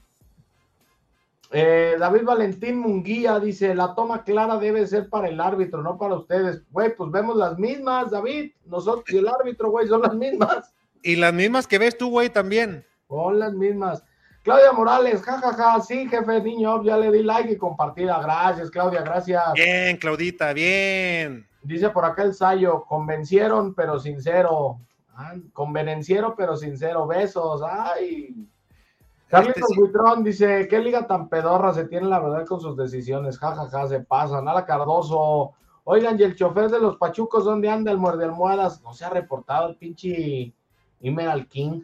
Eh, David Valentín Munguía dice: La toma clara debe ser para el árbitro, no para ustedes. Güey, pues vemos las mismas, David. Nosotros y el árbitro, güey, son las mismas. Y las mismas que ves tú, güey, también. Son las mismas. Claudia Morales, jajaja, sí, jefe niño, ya le di like y compartida. Gracias, Claudia, gracias. Bien, Claudita, bien. Dice por acá el Sayo, convencieron pero sincero. Ah, convenenciero pero sincero. Besos. Ay. Carlitos este dice, ¿qué liga tan pedorra se tiene la verdad con sus decisiones? Jajaja, se pasa. Nada Cardoso. Oigan, y el chofer de los Pachucos, ¿dónde anda el muerde almohadas? No se ha reportado el pinche Emerald King.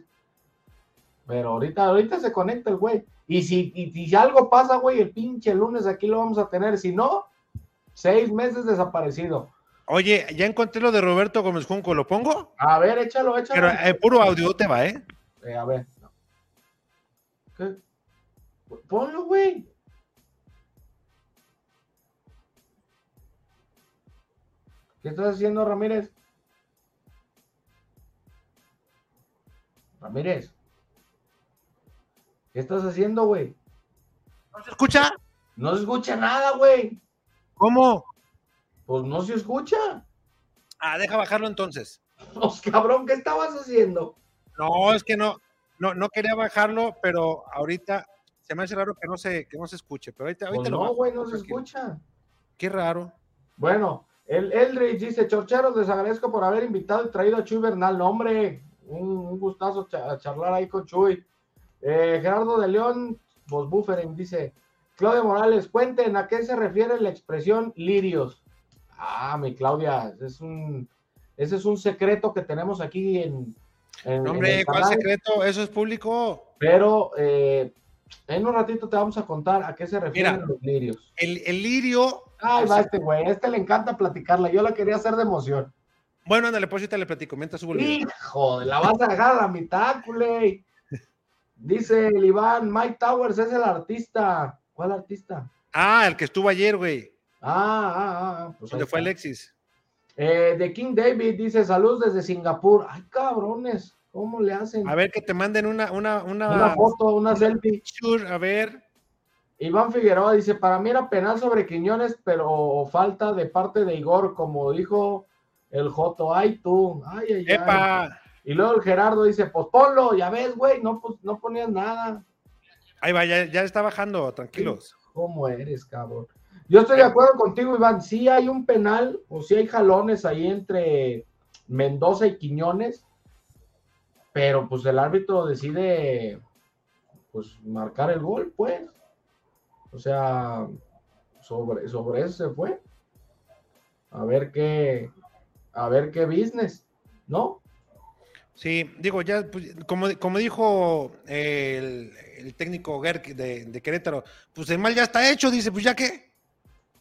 Pero ahorita, ahorita se conecta el güey. Y si, y, algo pasa, güey, el pinche lunes aquí lo vamos a tener. Si no, seis meses desaparecido. Oye, ya encontré lo de Roberto Gómez Junco, ¿lo pongo? A ver, échalo, échalo. Pero eh, puro audio te va, ¿eh? eh a ver. ¿Qué? Ponlo, güey. ¿Qué estás haciendo, Ramírez? Ramírez. ¿Qué estás haciendo, güey? ¿No se escucha? No se escucha nada, güey. ¿Cómo? Pues no se escucha. Ah, deja bajarlo entonces. Pues cabrón, ¿qué estabas haciendo? No, es que no, no, no quería bajarlo, pero ahorita se me hace raro que no se, que no se escuche. Pero ahorita, ahorita pues no, güey, no se escucha. Qué raro. Bueno, el Eldridge dice, Chorcheros, les agradezco por haber invitado y traído a Chuy Bernal. hombre, un, un gustazo charlar ahí con Chuy. Eh, Gerardo de León, vos Bufferen, dice, Claudia Morales, cuenten a qué se refiere la expresión lirios. Ah, mi Claudia, es un, ese es un secreto que tenemos aquí en... en hombre, ¿cuál secreto? Eso es público. Pero eh, en un ratito te vamos a contar a qué se refieren los lirios. El, el lirio... Ay, va este güey, a este le encanta platicarla, yo la quería hacer de emoción. Bueno, ándale, pues te le platico, mientras subo el Hijo, la vas a dejar a la mitad, culé. Dice el Iván, Mike Towers es el artista. ¿Cuál artista? Ah, el que estuvo ayer, güey. Ah, ah, ah. Pues ¿Dónde fue Alexis? Eh, de King David dice saludos desde Singapur. Ay, cabrones, ¿cómo le hacen? A ver que te manden una, una, una, una foto, una, selfie. a ver. Iván Figueroa dice, para mí era penal sobre Quiñones, pero falta de parte de Igor, como dijo el Joto. Ay, tú. Ay, ay, ¡Epa! Y luego el Gerardo dice, pues ponlo, ya ves, güey, no, pues, no ponías nada. Ahí va, ya, ya está bajando, tranquilos. ¿Cómo eres, cabrón? Yo estoy de acuerdo contigo, Iván. Sí hay un penal o sí hay jalones ahí entre Mendoza y Quiñones, pero pues el árbitro decide pues marcar el gol, pues. O sea, sobre, sobre eso se fue. A ver qué, a ver qué business, ¿no? Sí, digo, ya, pues, como, como dijo el, técnico Gerk de, Querétaro, pues el mal ya está hecho, dice, pues ya qué.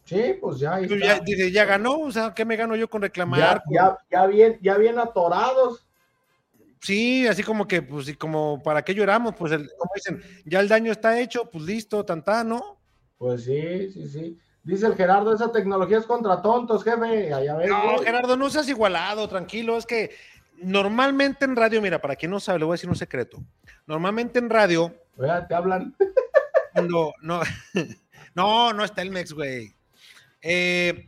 Sí, pues ya, ya dice, ya ganó, o sea, ¿qué me gano yo con reclamar? Ya, ya, bien, ya bien atorados. Sí, así como que, pues, y como, ¿para qué lloramos? Pues, como dicen, ya el daño está hecho, pues listo, tantá, ¿no? Pues sí, sí, sí. Dice el Gerardo, esa tecnología es contra tontos, jefe. no, Gerardo, no seas igualado, tranquilo, es que normalmente en radio, mira, para quien no sabe, le voy a decir un secreto. Normalmente en radio. te hablan. No, no, no, no está el Mex, güey. Eh,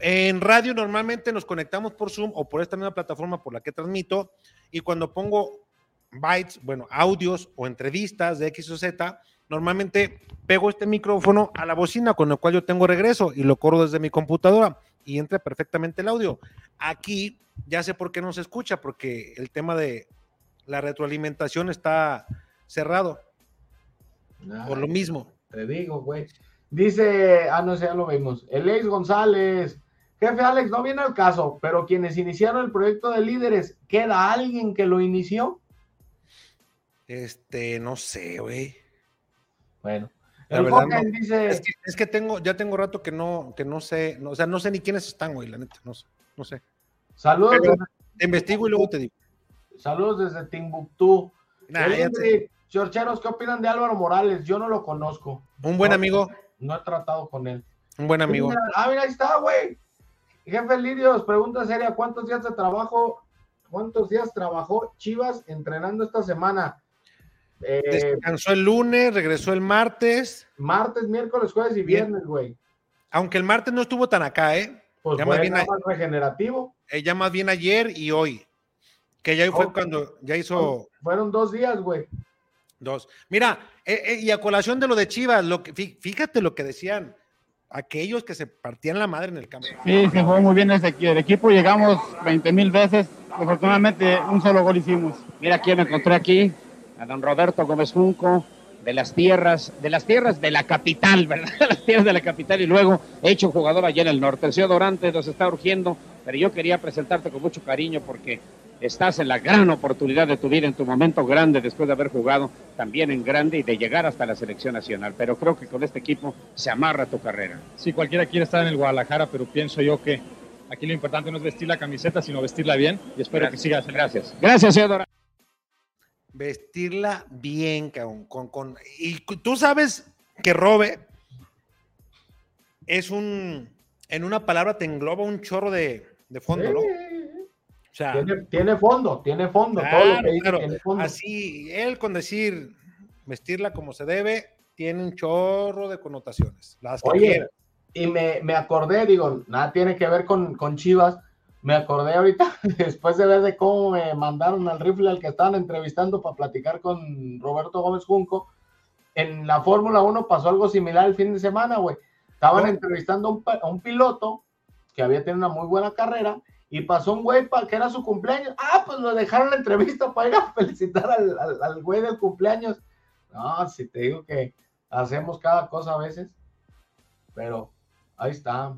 en radio normalmente nos conectamos por Zoom o por esta misma plataforma por la que transmito y cuando pongo bytes, bueno, audios o entrevistas de X o Z, normalmente pego este micrófono a la bocina con el cual yo tengo regreso y lo corro desde mi computadora y entra perfectamente el audio. Aquí ya sé por qué no se escucha, porque el tema de la retroalimentación está cerrado. por lo mismo. Te digo, güey. Dice, ah, no sé, ya lo vimos. Alex González. Jefe Alex, no viene al caso, pero quienes iniciaron el proyecto de líderes, ¿queda alguien que lo inició? Este, no sé, güey. Bueno. La verdad, dice... es, que, tengo, ya tengo rato que no, que no sé, o sea, no sé ni quiénes están, güey, la neta, no sé, no sé. Saludos. te investigo y luego te digo. Saludos desde Timbuktu. Chorcheros, ¿qué opinan de Álvaro Morales? Yo no lo conozco. Un buen amigo. No he tratado con él. Un buen amigo. Ah, mira, ahí está, güey. Jefe Lidios, pregunta seria, ¿cuántos días de trabajo, cuántos días trabajó Chivas entrenando esta semana? Eh, Descansó el lunes, regresó el martes. Martes, miércoles, jueves y viernes, güey. Aunque el martes no estuvo tan acá, ¿eh? Pues ya más bien regenerativo. Eh, ya más bien ayer y hoy. Que ya fue cuando ya hizo. Fueron dos días, güey. Dos. Mira, eh, eh, y a colación de lo de Chivas, lo que, fíjate lo que decían aquellos que se partían la madre en el campo. Sí, se jugó muy bien aquí. El equipo llegamos 20 mil veces. Afortunadamente, un solo gol hicimos. Mira quién me encontré aquí, a don Roberto Gómez Junco, de las tierras, de las tierras de la capital, ¿verdad? las tierras de la capital y luego hecho jugador allá en el norte. El señor Dorante nos está urgiendo, pero yo quería presentarte con mucho cariño porque estás en la gran oportunidad de tu vida en tu momento grande después de haber jugado también en grande y de llegar hasta la selección nacional. Pero creo que con este equipo se amarra tu carrera. Sí, cualquiera quiere estar en el Guadalajara, pero pienso yo que aquí lo importante no es vestir la camiseta, sino vestirla bien y espero que sigas. Gracias. Gracias, señor Dorante vestirla bien, con, con, y tú sabes que Robe es un, en una palabra te engloba un chorro de, fondo, ¿no? O sea, tiene, fondo, tiene fondo, Así, él con decir vestirla como se debe, tiene un chorro de connotaciones. Las Oye, y me, me, acordé, digo, nada tiene que ver con, con Chivas, me acordé ahorita, después de ver de cómo me mandaron al rifle al que estaban entrevistando para platicar con Roberto Gómez Junco, en la Fórmula 1 pasó algo similar el fin de semana, güey. Estaban entrevistando a un, piloto que había tenido una muy buena carrera y pasó un güey para que era su cumpleaños. Ah, pues lo dejaron la entrevista para ir a felicitar al, al güey del cumpleaños. No, si te digo que hacemos cada cosa a veces, pero ahí está.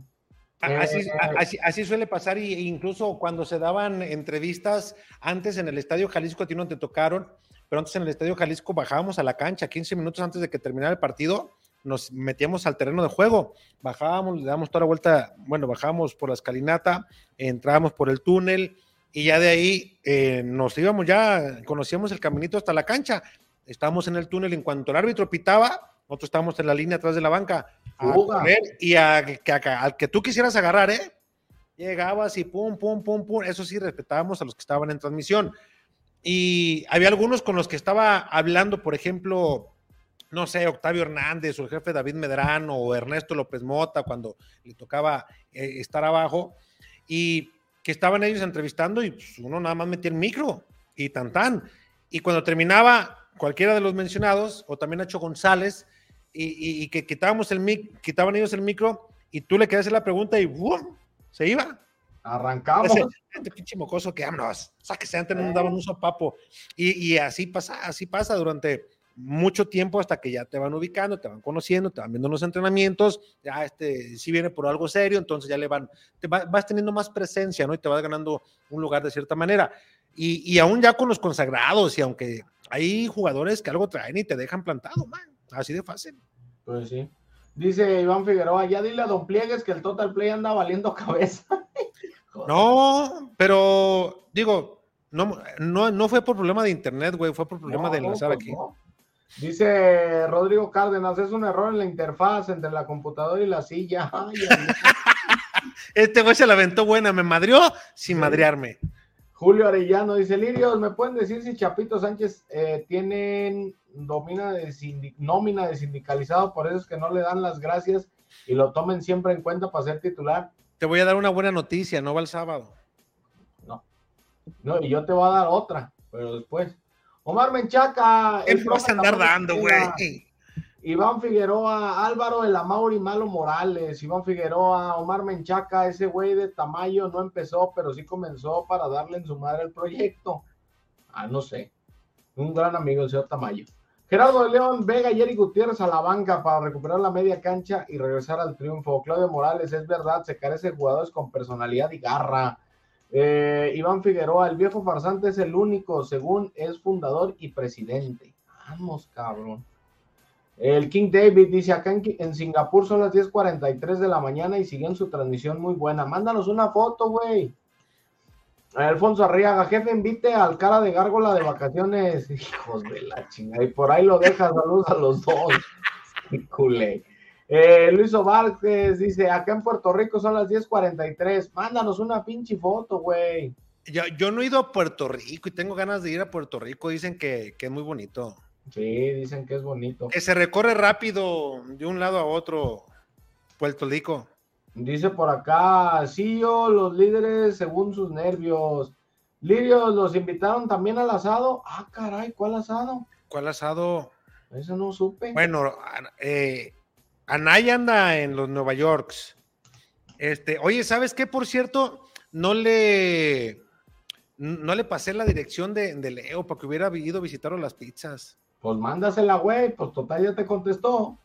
Así, así, suele pasar, y, incluso cuando se daban entrevistas antes en el Estadio Jalisco, a ti no te tocaron, pero antes en el Estadio Jalisco bajábamos a la cancha 15 minutos antes de que terminara el partido, nos metíamos al terreno de juego, bajábamos, le damos toda la vuelta, bueno, bajábamos por la escalinata, entrábamos por el túnel y ya de ahí eh, nos íbamos ya, conocíamos el caminito hasta la cancha, estábamos en el túnel, en cuanto el árbitro pitaba, nosotros estábamos en la línea atrás de la banca a correr y a, a- al que tú quisieras agarrar, ¿eh? Llegabas y pum, pum, pum, pum. Eso sí, respetábamos a los que estaban en transmisión. Y había algunos con los que estaba hablando, por ejemplo, no sé, Octavio Hernández o el jefe David Medrano o Ernesto López Mota cuando le tocaba eh, estar abajo y que estaban ellos entrevistando y pues, uno nada más metía el micro y tan tan. Y cuando terminaba cualquiera de los mencionados o también Nacho González y, y- y que quitábamos el mic, quitaban ellos el micro y tú le querías hacer la pregunta y ¡bum! se iba. Arrancamos. Este pinche mocoso que vámonos, sáquese antes no nos daban un sopapo. Y, y así pasa, así pasa durante mucho tiempo hasta que ya te van ubicando, te van conociendo, te van viendo en los entrenamientos, ya este, si viene por algo serio, entonces ya le van, te va- vas teniendo más presencia, ¿no? Y te vas ganando un lugar de cierta manera. Y, y aún ya con los consagrados, y aunque hay jugadores que algo traen y te dejan plantado, man, así de fácil. Pues sí. Dice Iván Figueroa, ya dile a Don Pliegues que el Total Play anda valiendo cabeza. No, pero digo, no, no, no fue por problema de internet, güey, fue por problema de enlazar pues aquí. no. Dice Rodrigo Cárdenas, es un error en la interfaz entre la computadora y la silla. Ay. Este güey se la aventó buena, me madrió sin Sí. madrearme. Julio Arellano dice, Lirios, ¿me pueden decir si Chapito Sánchez eh, tienen domina de nómina de sindicalizado? Por eso es que no le dan las gracias y lo tomen siempre en cuenta para ser titular. Te voy a dar una buena noticia, no va el sábado. No, y yo te voy a dar otra, pero después. Omar Menchaca. ¿Qué el me vas a andar dando, güey? Iván Figueroa, Álvaro El Amauri Malo Morales, Iván Figueroa, Omar Menchaca, ese güey de Tamayo no empezó, pero sí comenzó para darle en su madre el proyecto. Ah, no sé. Un gran amigo el señor Tamayo. Gerardo de León, Vega y Gutiérrez a la banca para recuperar la media cancha y regresar al triunfo. Claudio Morales, es verdad, se carece de jugadores con personalidad y garra. Eh, Iván Figueroa, el viejo farsante es el único, según es fundador y presidente. Vamos, cabrón. El King David dice, acá en, en Singapur son las 10.43 de la mañana y siguen su transmisión muy buena. Mándanos una foto, güey. Alfonso Arriaga, jefe, invite al cara de gárgola de vacaciones. Hijos de la chingada. Y por ahí lo deja, saludos a los dos. Culé. Eh, Luis Vázquez dice, acá en Puerto Rico son las 10.43. Mándanos una pinche foto, güey. Yo, yo no he ido a Puerto Rico y tengo ganas de ir a Puerto Rico. Dicen que es muy bonito. Sí, dicen que es bonito. Que se recorre rápido de un lado a otro. Puerto Rico. Dice por acá, sí, yo, los líderes según sus nervios. Lirios, ¿los invitaron también al asado? Ah, caray, ¿cuál asado? ¿Cuál asado? Eso no supe. Bueno, eh, Anaya anda en los Nueva Yorks. Este, oye, ¿sabes qué? Por cierto, no le no le pasé la dirección de, de Leo para que hubiera ido a visitar las pizzas. Pues mándasela, güey, pues total ya te contestó.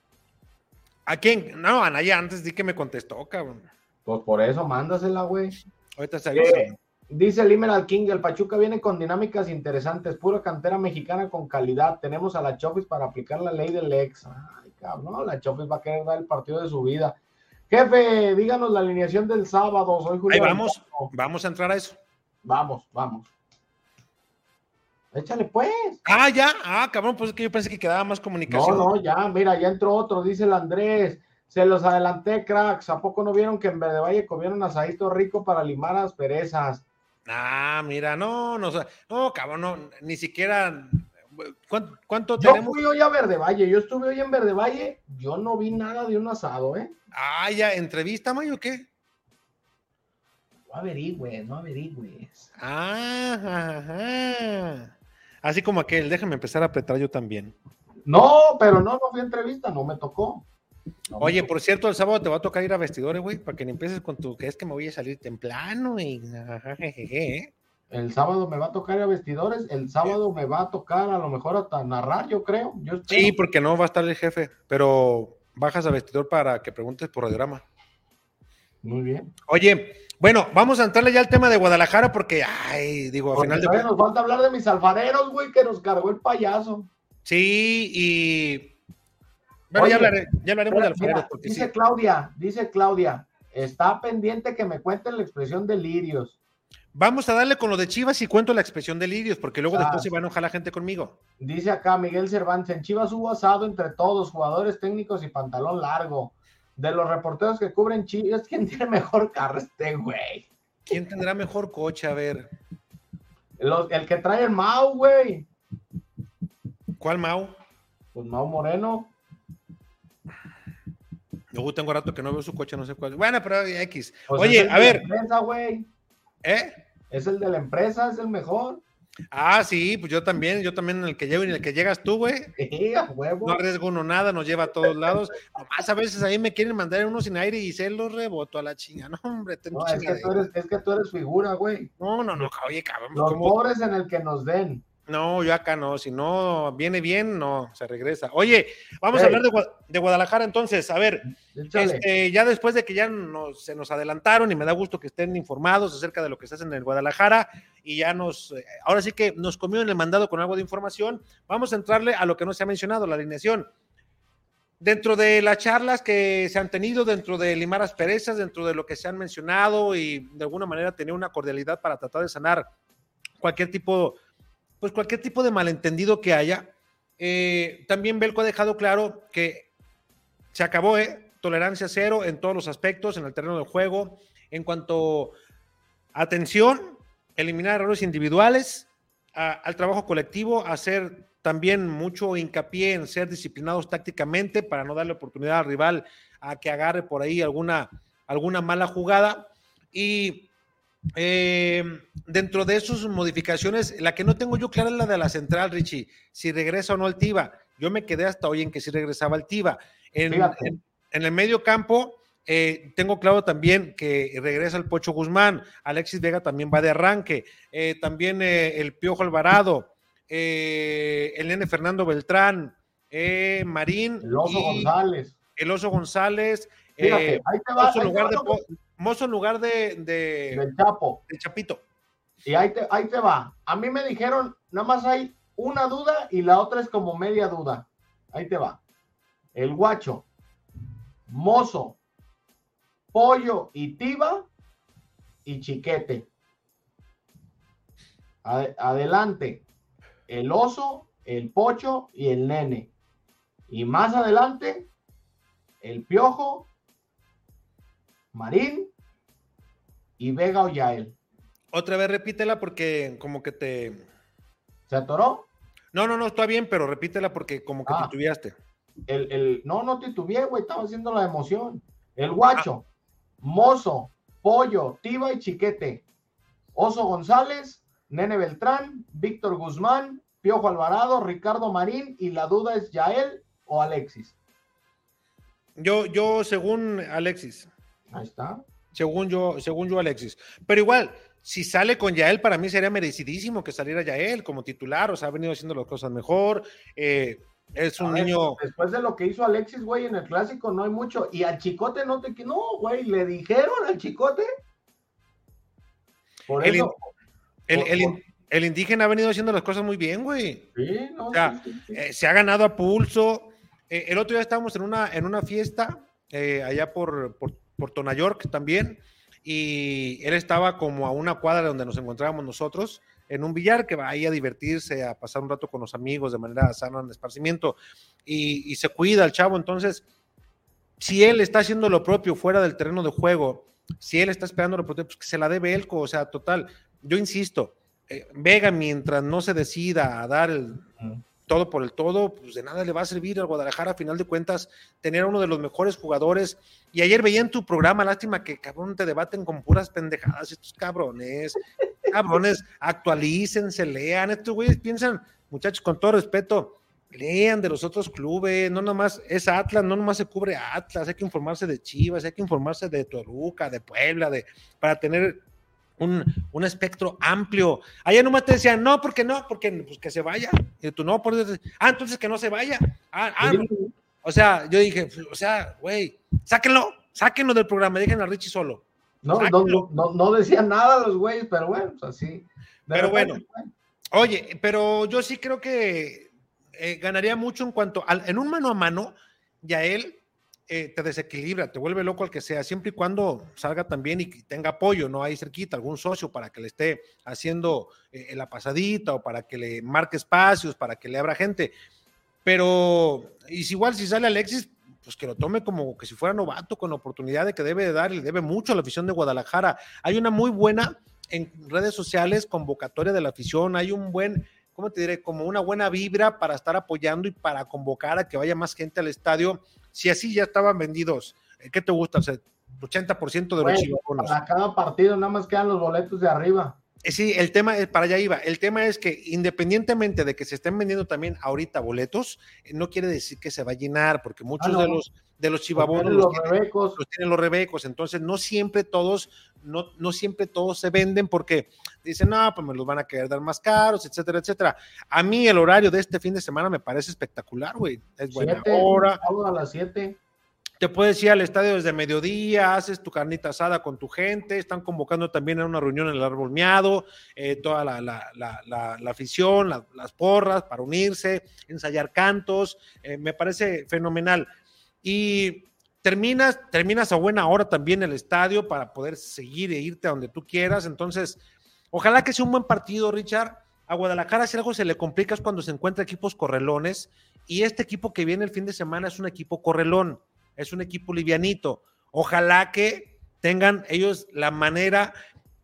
¿A quién? No, Anaya antes di que me contestó, cabrón. Pues por eso mándasela, güey. Ahorita se avisa. Eh, dice el Emerald King, el Pachuca viene con dinámicas interesantes, pura cantera mexicana con calidad. Tenemos a la Chofis para aplicar la ley del ex. Ay, cabrón, la Chofis va a querer dar el partido de su vida. Jefe, díganos la alineación del sábado. Soy Julio. Ahí vamos, vamos a entrar a eso. Vamos, vamos. Échale pues. Ah, ya, ah, cabrón, pues es que yo pensé que quedaba más No, comunicación. no, ya, mira, ya entró otro, dice el Andrés. Se los adelanté, cracks. ¿A poco no vieron que en Verde Valle comieron asadito rico para limar asperezas? Ah, mira, no, no, no, cabrón, no, ni siquiera. ¿Cuánto, cuánto Yo tenemos? fui hoy a Verde Valle, yo estuve hoy en Verde Valle, yo no vi nada de un asado, ¿eh? Ah, ya, entrevista, Mayo, ¿qué? No averigües, no averigües. Ah, ajá. Así como aquel, déjame empezar a apretar yo también. No, pero no, no fui a entrevista, no me tocó. No Oye, por cierto, el sábado te va a tocar ir a vestidores, güey, para que ni empieces con tu que es que me voy a salir temprano y ajá, jejeje, ¿eh? El sábado me va a tocar ir a vestidores, el sábado me va a tocar a lo mejor hasta narrar, yo creo. Yo. Sí, porque no va a estar el jefe, pero bajas a vestidor para que preguntes por radiograma. Muy bien. Oye, bueno, vamos a entrarle ya al tema de Guadalajara porque, ay, digo, a Porque final de nos falta hablar de mis alfareros, güey, que nos cargó el payaso. Sí, y. Bueno, Oye, ya, hablaré- ya hablaremos de Mira, alfareros porque dice sí. Claudia, dice Claudia, está pendiente que me cuenten la expresión de lirios. Vamos a darle con lo de Chivas y cuento la expresión de Lirios, porque luego después se va a enojar la gente conmigo. Dice acá Miguel Cervantes, en Chivas hubo asado entre todos, jugadores técnicos y pantalón largo. De los reporteros que cubren Chivas, ¿quién tiene mejor carro este güey? ¿Quién tendrá mejor coche? A ver. el que trae el Mau, güey. ¿Cuál Mau? Pues Mau Moreno. Yo tengo rato que no veo su coche, no sé cuál. Bueno, pero X. Pues Oye, a ver. ¿Eh? Es el de la empresa, es el mejor. Ah, sí, pues yo también, yo también en el que llego y en el que llegas tú, güey. Sí, a huevo. No arriesgo uno nada, nos lleva a todos lados. Nomás a veces ahí me quieren mandar uno sin aire y se los reboto a la chinga. No, hombre, no, es, que tú eres, es que tú eres figura, güey. No, no, no, oye, cabrón. Los pobres en el que nos den. No, yo acá no. Si no viene bien, no, se regresa. Oye, vamos a hablar de, Guadalajara entonces. A ver, este, ya después de que ya se nos adelantaron y me da gusto que estén informados acerca de lo que se hace en el Guadalajara y ya nos, eh, ahora sí que nos comió en el mandado con algo de información, vamos a entrarle a lo que no se ha mencionado, la alineación. Dentro de las charlas que se han tenido, dentro de limar asperezas, dentro de lo que se han mencionado y de alguna manera tener una cordialidad para tratar de sanar cualquier tipo de pues cualquier tipo de malentendido que haya. Eh, también Belco ha dejado claro que se acabó, ¿eh? Tolerancia cero en todos los aspectos, en el terreno del juego, en cuanto a atención, eliminar errores individuales, al trabajo colectivo, hacer también mucho hincapié en ser disciplinados tácticamente para no darle oportunidad al rival a que agarre por ahí alguna, alguna mala jugada. Y eh, dentro de sus modificaciones, la que no tengo yo clara es la de la central, Richie. Si regresa o no el Tiva. Yo me quedé hasta hoy en que sí regresaba el Tiva. En, el medio campo, eh, tengo claro también que regresa el Pocho Guzmán. Alexis Vega también va de arranque. Eh, también el Piojo Alvarado. el nene Fernando Beltrán. Marín. El Oso González. El Oso González. ahí te va, lugar de, Mozo en lugar de, de Chapo. De Chapito. Y ahí te, ahí te va. A mí me dijeron, nada más hay una duda y la otra es como media duda. Ahí te va. El guacho, mozo, pollo y tiba y chiquete. adelante, el oso, el pocho y el nene. Y más adelante, el piojo, Marín y Vega o Yael. Otra vez repítela porque como que te... ¿Se atoró? No, no, no, está bien, pero repítela porque como que ah. titubeaste. El, el, no, no titubeé, güey, estaba haciendo la emoción. El guacho, mozo, pollo, tiba y chiquete. Oso González, Nene Beltrán, Víctor Guzmán, Piojo Alvarado, Ricardo Marín y la duda es Yael o Alexis. Yo, yo, según Alexis. Ahí está. Según yo, según yo, Alexis. Pero igual, si sale con Yael, para mí sería merecidísimo que saliera Yael como titular, o sea, ha venido haciendo las cosas mejor. Eh, es un niño. Después de lo que hizo Alexis, güey, en el clásico, no hay mucho. Y al chicote no te. No, güey, le dijeron al chicote. Por el, eso. El, indígena ha venido haciendo las cosas muy bien, güey. Sí, no. O sea, eh, se ha ganado a pulso. Eh, el otro día estábamos en una, en una fiesta allá por, por por York también, y él estaba como a una cuadra donde nos encontrábamos nosotros, en un billar que va ahí a divertirse, a pasar un rato con los amigos de manera sana, en esparcimiento, y, se cuida el chavo. Entonces, si él está haciendo lo propio fuera del terreno de juego, si él está esperando lo propio, pues que se la dé Belco, o sea, total. Yo insisto, eh, Vega, mientras no se decida a dar todo por el todo, pues de nada le va a servir al Guadalajara, a final de cuentas, tener uno de los mejores jugadores. Y ayer veía en tu programa, lástima que cabrón te debaten con puras pendejadas, estos cabrones, cabrones, actualícense, lean, estos güeyes piensan, muchachos, con todo respeto, lean de los otros clubes, no nomás es Atlas, no nomás se cubre Atlas, hay que informarse de Chivas, hay que informarse de Toluca, de Puebla, de, para tener un, espectro amplio. Allá nomás te decían, no, porque no, porque pues, que se vaya. Y tú no, por ah, entonces que no se vaya. Ah, ah O sea, yo dije, o sea, güey, sáquenlo, sáquenlo del programa, dejen a Richie solo. No, no, no, no, decían nada los güeyes, pero bueno, pues así. Pero bueno, oye, pero yo sí creo que eh, ganaría mucho en cuanto al, en un mano a mano, ya él eh, te desequilibra, te vuelve loco al que sea, siempre y cuando salga también y tenga apoyo, ¿no? Ahí cerquita, algún socio para que le esté haciendo eh, la pasadita o para que le marque espacios, para que le abra gente. Pero, y igual si sale Alexis, pues que lo tome como que si fuera novato, con oportunidad de que debe de dar, y debe mucho a la afición de Guadalajara. Hay una muy buena en redes sociales convocatoria de la afición, hay un buen ¿cómo te diré? Como una buena vibra para estar apoyando y para convocar a que vaya más gente al estadio. Si así ya estaban vendidos, eh, ¿qué te gusta? O 80% de los chivabonos. Para cada partido nada más quedan los boletos de arriba. Eh, sí, el tema es, para allá iba, el tema es que independientemente de que se estén vendiendo también ahorita boletos, eh, no quiere decir que se va a llenar, porque muchos ah, de los de los chivabonos los, tienen, los, tienen los rebecos, entonces no siempre todos no, no siempre todos se venden porque dicen, no, pues me los van a querer dar más caros, etcétera, etcétera. A mí el horario de este fin de semana me parece espectacular, güey. Es buena hora. A las 7 te puedes ir al estadio desde mediodía, haces tu carnita asada con tu gente, están convocando también a una reunión en el árbol miado, eh, toda la, la, la, la afición, las porras para unirse, ensayar cantos, eh, me parece fenomenal. Y terminas, terminas a buena hora también el estadio para poder seguir e irte a donde tú quieras. Entonces, ojalá que sea un buen partido, Richard. A Guadalajara, si algo se le complica es cuando se encuentra equipos correlones. Y este equipo que viene el fin de semana es un equipo correlón, es un equipo livianito. Ojalá que tengan ellos la manera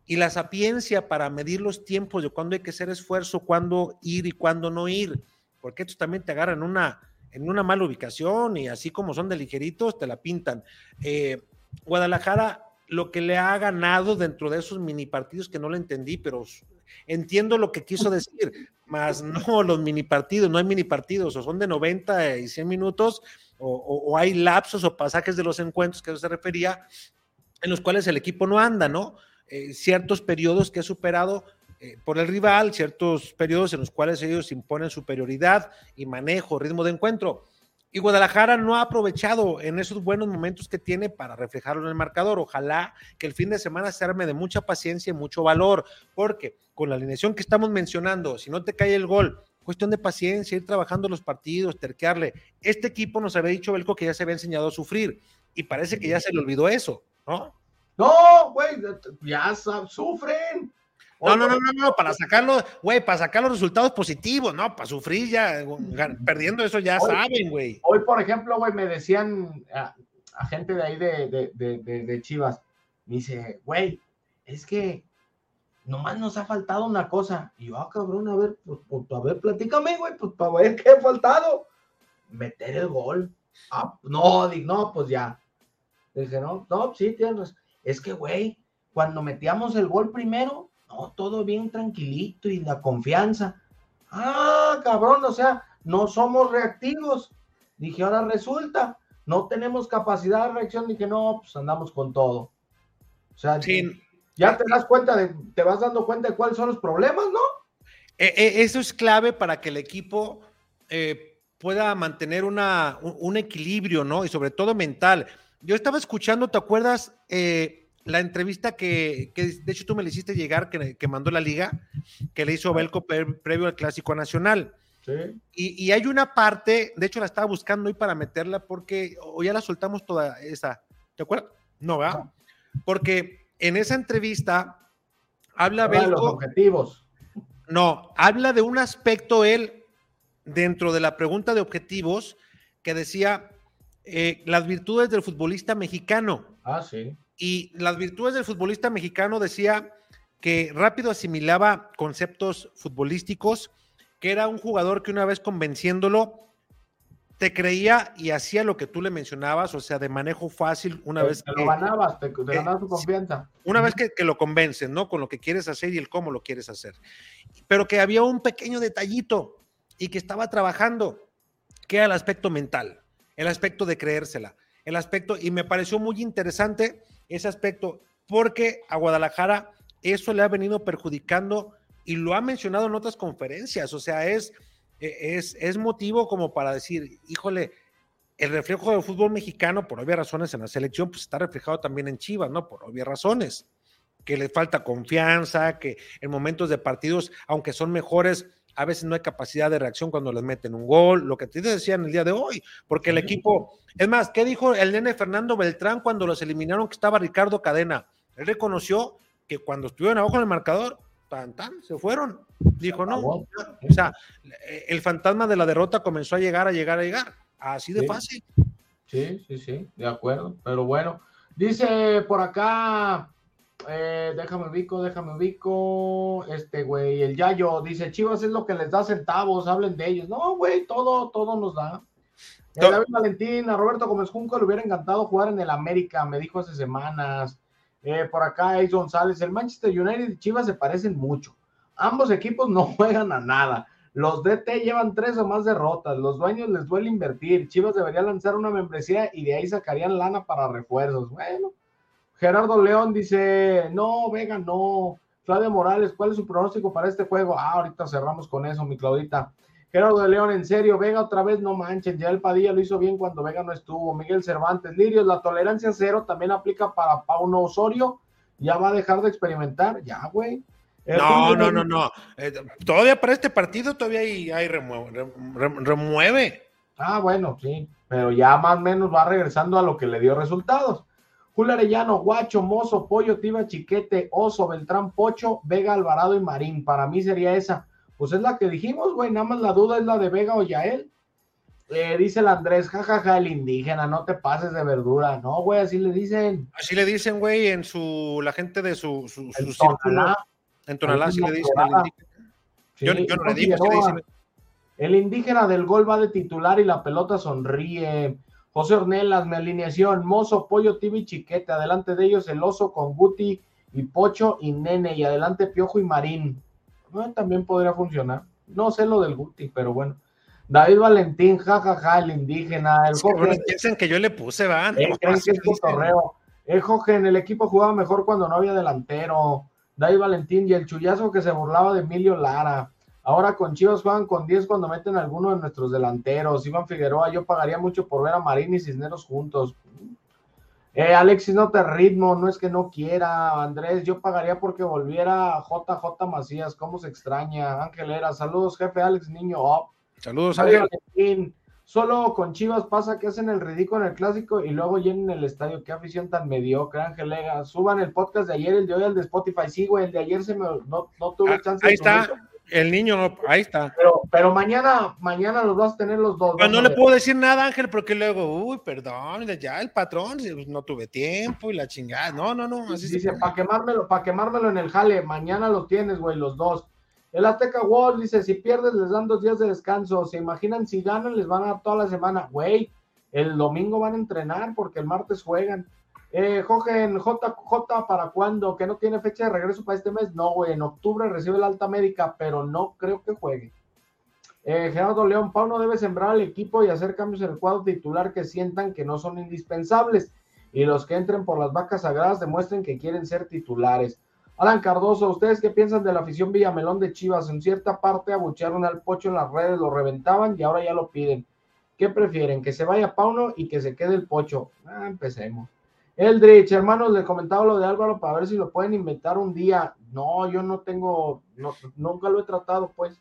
y la sapiencia para medir los tiempos de cuándo hay que hacer esfuerzo, cuándo ir y cuándo no ir, porque estos también te agarran una, en una mala ubicación y así como son de ligeritos, te la pintan. Eh, Guadalajara, lo que le ha ganado dentro de esos mini partidos que no lo entendí, pero entiendo lo que quiso decir, más no los mini partidos, no hay mini partidos, o son de 90 y 100 minutos, o, hay lapsos o pasajes de los encuentros que se refería, en los cuales el equipo no anda, ¿no? Eh, ciertos periodos que ha superado eh, por el rival, ciertos periodos en los cuales ellos imponen superioridad y manejo, ritmo de encuentro. Y Guadalajara no ha aprovechado en esos buenos momentos que tiene para reflejarlo en el marcador. Ojalá que el fin de semana se arme de mucha paciencia y mucho valor, porque con la alineación que estamos mencionando, si no te cae el gol, cuestión de paciencia, ir trabajando los partidos, terquearle. Este equipo nos había dicho Belco que ya se había enseñado a sufrir y parece que ya se le olvidó eso, ¿no? No, güey, ya sufren. No, no, no, no, no, para sacarlo, güey, para sacar los resultados positivos, no, para sufrir ya, perdiendo eso ya saben, güey. Hoy, por ejemplo, güey, me decían a, gente de ahí de, de, de, Chivas, me dice, güey, es que nomás nos ha faltado una cosa. Y yo, ah, cabrón, a ver, pues, pues a ver, platícame, güey, pues para ver qué ha faltado. Meter el gol. Ah, no, no, pues ya. Dije, no, no, sí, tienes Es que, güey, cuando metíamos el gol primero, todo bien tranquilito y la confianza. Ah, cabrón, o sea, no somos reactivos. Dije, ahora resulta, no tenemos capacidad de reacción. Dije, no, pues andamos con todo. O sea, ya te das cuenta de, te vas dando cuenta de cuáles son los problemas, ¿no? E, e, eso es clave para que el equipo eh, pueda mantener una, un, equilibrio, ¿no? Y sobre todo mental. Yo estaba escuchando, ¿te acuerdas? Eh, la entrevista que, de hecho tú me le hiciste llegar, que, mandó la liga, que le hizo Belco previo al Clásico Nacional. Sí. Y, hay una parte, de hecho la estaba buscando hoy para meterla porque, o ya la soltamos toda esa, ¿te acuerdas? No, ¿verdad? Porque en esa entrevista habla Belco. los objetivos. No, habla de un aspecto él dentro de la pregunta de objetivos que decía eh, las virtudes del futbolista mexicano. Ah, sí. Y las virtudes del futbolista mexicano decía que rápido asimilaba conceptos futbolísticos, que era un jugador que una vez convenciéndolo te creía y hacía lo que tú le mencionabas, o sea, de manejo fácil, una vez que... lo ganabas, te, ganabas tu confianza. Una vez que, que, lo convencen, ¿no? Con lo que quieres hacer y el cómo lo quieres hacer. Pero que había un pequeño detallito y que estaba trabajando, que era el aspecto mental, el aspecto de creérsela, el aspecto, y me pareció muy interesante ese aspecto, porque a Guadalajara eso le ha venido perjudicando y lo ha mencionado en otras conferencias, o sea, es, e, es, es motivo como para decir, híjole, el reflejo del fútbol mexicano, por obvias razones en la selección, pues está reflejado también en Chivas, ¿no? Por obvias razones, que le falta confianza, que en momentos de partidos, aunque son mejores, a veces no hay capacidad de reacción cuando les meten un gol, lo que te decían el día de hoy, porque el equipo, es más, ¿qué dijo el nene Fernando Beltrán cuando los eliminaron que estaba Ricardo Cadena? Él reconoció que cuando estuvieron abajo en el marcador, tan, tan, se fueron. Dijo, no, o sea, el fantasma de la derrota comenzó a llegar, a llegar, a llegar. Así de fácil. Sí, sí, sí, de acuerdo. Pero bueno, dice por acá, eh, déjame ubico, déjame ubico, este güey, el Yayo dice, Chivas es lo que les da centavos, hablen de ellos. No, güey, todo, todo nos da. El David Valentín, a Roberto Gómez Junco le hubiera encantado jugar en el América, me dijo hace semanas. Eh, por acá, Ace González, el Manchester United y Chivas se parecen mucho. Ambos equipos no juegan a nada. Los DT llevan tres o más derrotas. Los dueños les duele invertir. Chivas debería lanzar una membresía y de ahí sacarían lana para refuerzos. Bueno, Gerardo León dice: No, Vega, no. Claudia Morales, ¿cuál es su pronóstico para este juego? Ah, ahorita cerramos con eso, mi Claudita. Gerardo de León, en serio, Vega otra vez, no manchen. Ya el Padilla lo hizo bien cuando Vega no estuvo. Miguel Cervantes, Lirios, la tolerancia cero también aplica para Pauno Osorio. Ya va a dejar de experimentar. Ya, güey. No, no, no, no. Eh, todavía para este partido todavía hay, hay remueve, Ah, bueno, sí, pero ya más o menos va regresando a lo que le dio resultados. Julio Arellano, Guacho, Mozo, Pollo, Tiba, Chiquete, Oso, Beltrán, Pocho, Vega, Alvarado y Marín. Para mí sería esa. Pues es la que dijimos, güey. Nada más la duda es la de Vega o Yael. Eh, dice el Andrés, jajaja, el indígena, no te pases de verdura. No, güey, así le dicen. Así le dicen, güey, en su, la gente de su, su, en Tonalá sí le dicen yo, no le digo, El indígena del gol va de titular y la pelota sonríe. José Ornelas, mi alineación, Mozo, Pollo, Tibi, Chiquete. Adelante de ellos el oso con Guti y Pocho y Nene. Y adelante Piojo y Marín. también podría funcionar. No sé lo del Guti, pero bueno. David Valentín, jajaja, el indígena. El piensan que yo le puse, van. Eh, el Jorge en el equipo jugaba mejor cuando no había delantero. David Valentín y el chullazo que se burlaba de Emilio Lara. Ahora con Chivas juegan con 10 cuando meten a alguno de nuestros delanteros. Iván Figueroa, yo pagaría mucho por ver a Marín y Cisneros juntos. Eh, Alexis, no te ritmo, no es que no quiera. Andrés, yo pagaría porque volviera JJ Macías, cómo se extraña. Ángel Era, saludos, jefe Alex Niño. Saludos, Ángel. Valentín. Solo con Chivas pasa que hacen el ridículo en el clásico y luego llenen el estadio. Qué afición tan mediocre, Ángel Lega. Suban el podcast de ayer, el de hoy, el de Spotify. Sí, güey, el de ayer se me no, tuve ah, chance. Ahí está, el niño, ahí está. Pero, pero mañana, mañana los vas a tener los dos. no le puedo decir nada, Ángel, porque luego, uy, perdón, ya el patrón, no tuve tiempo y la chingada. No, no, no. Así Dice, para quemármelo, para quemármelo en el jale, mañana los tienes, güey, los dos. El Azteca World dice, si pierdes les dan dos días de descanso. ¿Se imaginan si ganan les van a dar toda la semana? Güey, el domingo van a entrenar porque el martes juegan. Eh, Jogen, JJ, ¿para cuándo? ¿Que no tiene fecha de regreso para este mes? No, güey, en octubre recibe la alta médica, pero no creo que juegue. Eh, Gerardo León, Pauno debe sembrar al equipo y hacer cambios en el cuadro titular que sientan que no son indispensables. Y los que entren por las vacas sagradas demuestren que quieren ser titulares. Alan Cardoso, ¿ustedes qué piensan de la afición Villamelón de Chivas? En cierta parte abuchearon al Pocho en las redes, lo reventaban y ahora ya lo piden. ¿Qué prefieren? ¿Que se vaya Pauno y que se quede el Pocho? Ah, empecemos. Eldrich, hermanos, le comentaba lo de Álvaro para ver si lo pueden inventar un día. No, yo no tengo, nunca lo he tratado, pues.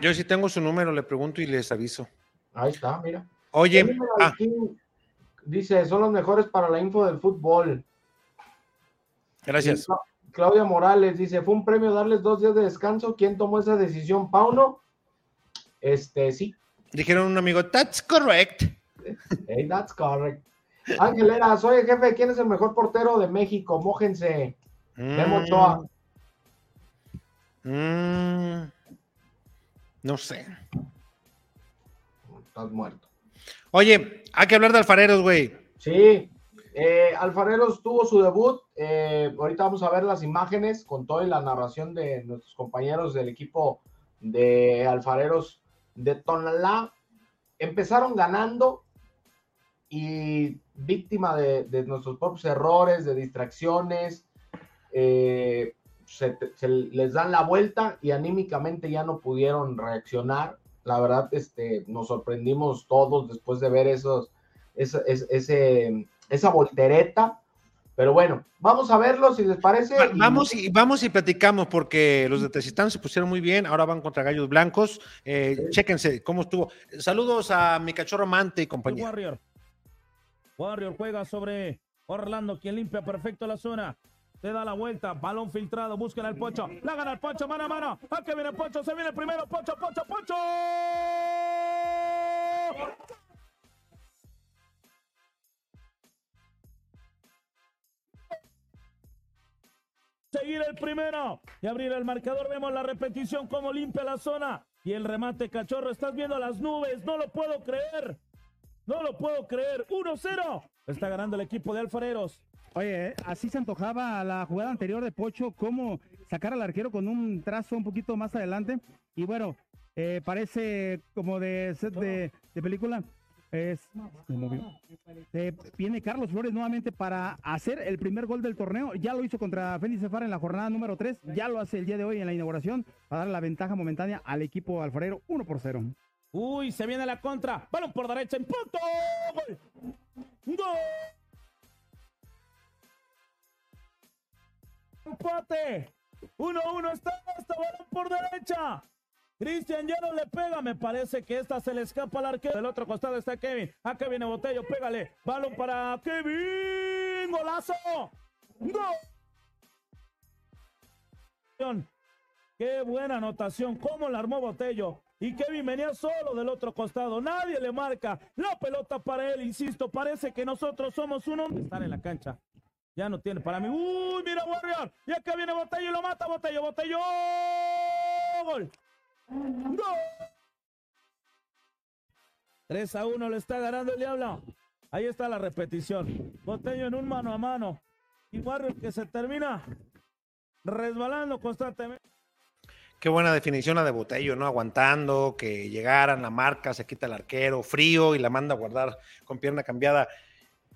Yo sí tengo su número, le pregunto y les aviso. Ahí está, mira. Oye, ah. dice, son los mejores para la info del fútbol. Gracias. Claudia Morales dice, fue un premio darles dos días de descanso. ¿Quién tomó esa decisión? Pauno. Este, sí. Dijeron un amigo, that's correct. Hey, that's correct. Ángel Era, soy el jefe. ¿Quién es el mejor portero de México? Mójense. Memo mm. no sé. Estás muerto. Oye, hay que hablar de alfareros, güey. Sí. Eh, Alfareros tuvo su debut. Eh, ahorita vamos a ver las imágenes con toda la narración de nuestros compañeros del equipo de Alfareros de Tonalá. Empezaron ganando y víctima de, nuestros propios errores, de distracciones. Eh, se, les dan la vuelta y anímicamente ya no pudieron reaccionar. La verdad, este, nos sorprendimos todos después de ver esos, ese esa voltereta. Pero bueno, vamos a verlo si les parece. vamos y vamos y platicamos porque los de Tezistán se pusieron muy bien, ahora van contra Gallos Blancos. Eh, Chéquense cómo estuvo. Saludos a mi cachorro Mante y compañía. Warrior. Warrior juega sobre Orlando, quien limpia perfecto la zona. Se da la vuelta, balón filtrado, buscan al Pocho. La gana el Pocho, mano a mano. Aquí viene el Pocho, se viene el primero, Pocho, Pocho, Pocho. seguir el primero y abrir el marcador. Vemos la repetición, cómo limpia la zona. Y el remate, cachorro. Estás viendo las nubes. No lo puedo creer. No lo puedo creer. 1-0. Está ganando el equipo de Alfareros. Oye, eh, así se antojaba la jugada anterior de Pocho, cómo sacar al arquero con un trazo un poquito más adelante. Y bueno, eh, parece como de set de, película. Es, eh, viene Carlos Flores nuevamente para hacer el primer gol del torneo. Ya lo hizo contra Félix Cefar en la jornada número 3. Ya lo hace el día de hoy en la inauguración para dar la ventaja momentánea al equipo alfarero 1 por 0. Uy, se viene la contra. Balón por derecha en punto. Gol. Gol. Empate. 1-1 está esta balón por derecha. Cristian ya no le pega. Me parece que esta se le escapa al arquero. Del otro costado está Kevin. Acá viene Botello. Pégale. Balón para Kevin. Golazo. ¡Gol! Qué buena anotación. Cómo la armó Botello. Y Kevin venía solo del otro costado. Nadie le marca. La pelota para él. Insisto, parece que nosotros somos uno. Estar en la cancha. Ya no tiene para mí. Uy, mira Warrior. Y acá viene Botello y lo mata. Botello, Botello. Gol. 3 a 1 le está ganando el Diablo. Ahí está la repetición. Botello en un mano a mano. Y Warrior que se termina resbalando constantemente. Qué buena definición la de Botello, ¿no? Aguantando, que llegaran, la marca, se quita el arquero, frío y la manda a guardar con pierna cambiada.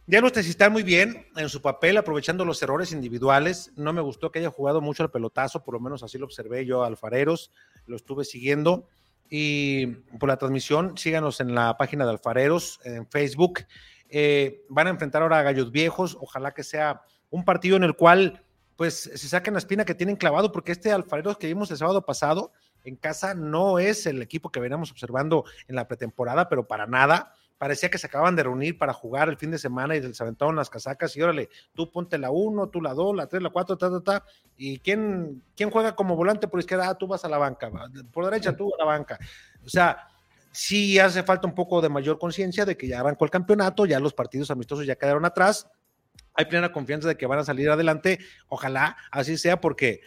Ya no está muy bien en su papel, aprovechando los errores individuales. No me gustó que haya jugado mucho al pelotazo, por lo menos así lo observé yo, Alfareros lo estuve siguiendo. Y por la transmisión, síganos en la página de Alfareros, en Facebook. Eh, van a enfrentar ahora a Gallos Viejos. Ojalá que sea un partido en el cual pues se saquen la espina que tienen clavado, porque este Alfareros que vimos el sábado pasado en casa no es el equipo que veníamos observando en la pretemporada, pero para nada parecía que se acaban de reunir para jugar el fin de semana y se aventaron las casacas y órale, tú ponte la 1, tú la 2, la 3, la 4, ta, ta, ta. ¿Y quién, quién juega como volante por izquierda? Ah, tú vas a la banca, por derecha tú a la banca. O sea, sí hace falta un poco de mayor conciencia de que ya arrancó el campeonato, ya los partidos amistosos ya quedaron atrás. Hay plena confianza de que van a salir adelante. Ojalá así sea porque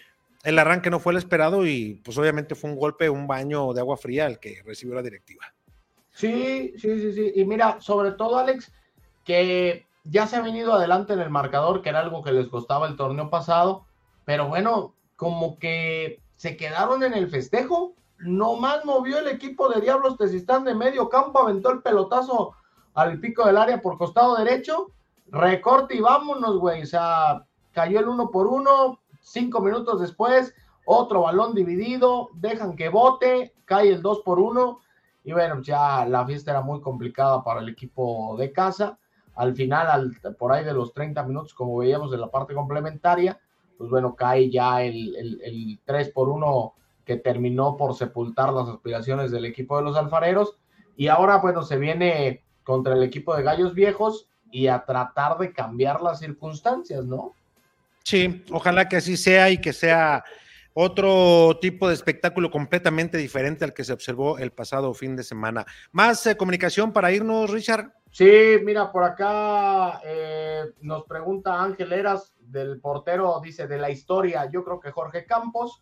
el arranque no fue el esperado y pues obviamente fue un golpe, un baño de agua fría el que recibió la directiva. Sí, sí, sí, sí. Y mira, sobre todo, Alex, que ya se ha venido adelante en el marcador, que era algo que les costaba el torneo pasado, pero bueno, como que se quedaron en el festejo. No más movió el equipo de Diablos Tezistán de medio campo, aventó el pelotazo al pico del área por costado derecho, recorte y vámonos, güey. O sea, cayó el uno por uno, cinco minutos después, otro balón dividido, dejan que bote, cae el dos por uno y bueno, ya la fiesta era muy complicada para el equipo de casa. Al final, al, por ahí de los 30 minutos, como veíamos en la parte complementaria, pues bueno, cae ya el, el, 3 por 1 que terminó por sepultar las aspiraciones del equipo de los alfareros. Y ahora, bueno, se viene contra el equipo de Gallos Viejos y a tratar de cambiar las circunstancias, ¿no? Sí, ojalá que así sea y que sea otro tipo de espectáculo completamente diferente al que se observó el pasado fin de semana. ¿Más eh, comunicación para irnos, Richard? Sí, mira, por acá eh, nos pregunta Ángel Eras del portero, dice de la historia, yo creo que Jorge Campos.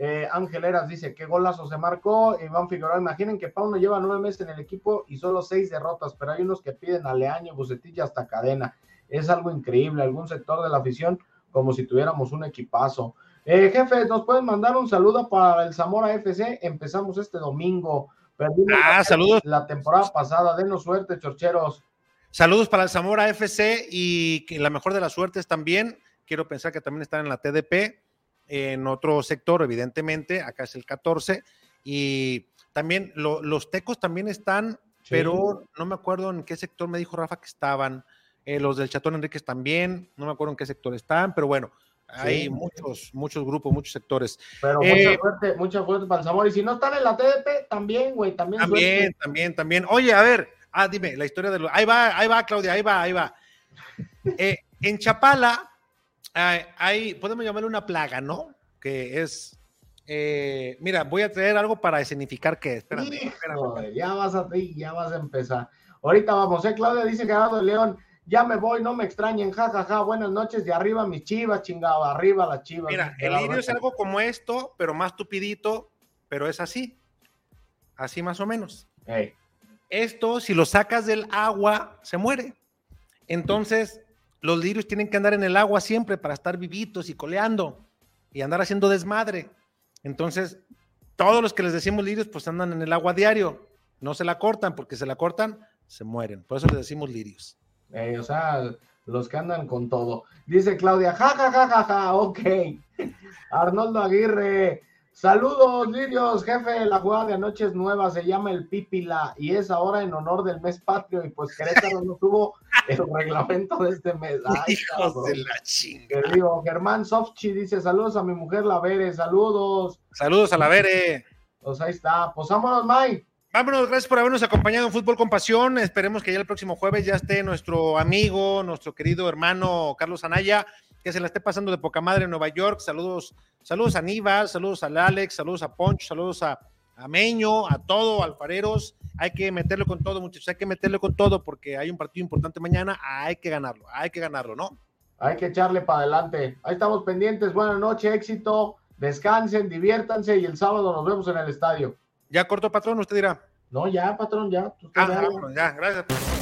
Eh, Ángel Eras dice qué golazo se marcó. Iván Figueroa, imaginen que Pauno lleva nueve meses en el equipo y solo seis derrotas, pero hay unos que piden a Leaño, Bucetilla hasta cadena. Es algo increíble, algún sector de la afición como si tuviéramos un equipazo. Eh, jefe, nos pueden mandar un saludo para el Zamora FC. Empezamos este domingo. ah, saludos. La temporada pasada. Denos suerte, chorcheros. Saludos para el Zamora FC y que la mejor de las suertes también. Quiero pensar que también están en la TDP, en otro sector, evidentemente. Acá es el 14. Y también los tecos también están, pero no me acuerdo en qué sector me dijo Rafa que estaban. eh, los del Chatón Enríquez también, no me acuerdo en qué sector están, pero bueno, hay Sí. muchos, muchos grupos, muchos sectores. Pero Eh, mucha suerte, mucha suerte para el Zamora. Y si no están en la TDP, también, güey, también. También, suerte. también, también. Oye, a ver, ah, dime, la historia de los. Ahí va, ahí va, Claudia, ahí va, ahí va. Eh, en Chapala, hay, hay- podemos llamarle una plaga, ¿no? Que es. eh, mira, voy a traer algo para escenificar que. Espérame, espérame. Híjole, ya vas a ya vas a empezar. Ahorita vamos, eh. Claudia dice Gerardo León, ya me voy, no me extrañen, jajaja, ja, ja, buenas noches, de arriba mis chivas, chingado, arriba las chivas. Mira, el lirio es algo como esto, pero más tupidito, pero es así. Así más o menos. Ey, Esto, si lo sacas del agua, se muere. Entonces, los lirios tienen que andar en el agua siempre para estar vivitos y coleando y andar haciendo desmadre. Entonces, todos los que les decimos lirios, pues andan en el agua diario. No se la cortan, porque se la cortan, se mueren. Por eso les decimos lirios. ey, o sea, los que andan con todo. Dice Claudia, jajaja, ja, ja, ja, ok. Arnoldo Aguirre, saludos, lirios, jefe, la jugada de anoche es nueva, se llama el Pípila y es ahora en honor del mes patrio y pues Querétaro no tuvo el reglamento de este mes. Ay, Hijos cabrón. de la chinga. Digo, Germán Softchi dice saludos a mi mujer La Vere, saludos. Saludos a la Vere. Pues ahí está, pues vámonos, Mike. Vámonos, gracias por habernos acompañado en Fútbol con Pasión. Esperemos que ya el próximo jueves ya esté nuestro amigo, nuestro querido hermano Carlos Anaya, que se la esté pasando de poca madre en Nueva York. Saludos, saludos a Aníbal, saludos al Alex, saludos a Poncho, saludos a, a Meño, a todo, alfareros. Hay que meterlo con todo, muchachos, hay que meterlo con todo porque hay un partido importante mañana, hay que ganarlo, hay que ganarlo, ¿no? Hay que echarle para adelante. Ahí estamos pendientes. Buenas noches, éxito. Descansen, diviértanse y el sábado nos vemos en el estadio. Ya corto, patrón, usted dirá. No, ya, patrón, ya. Ah, dale. vámonos, ya, gracias.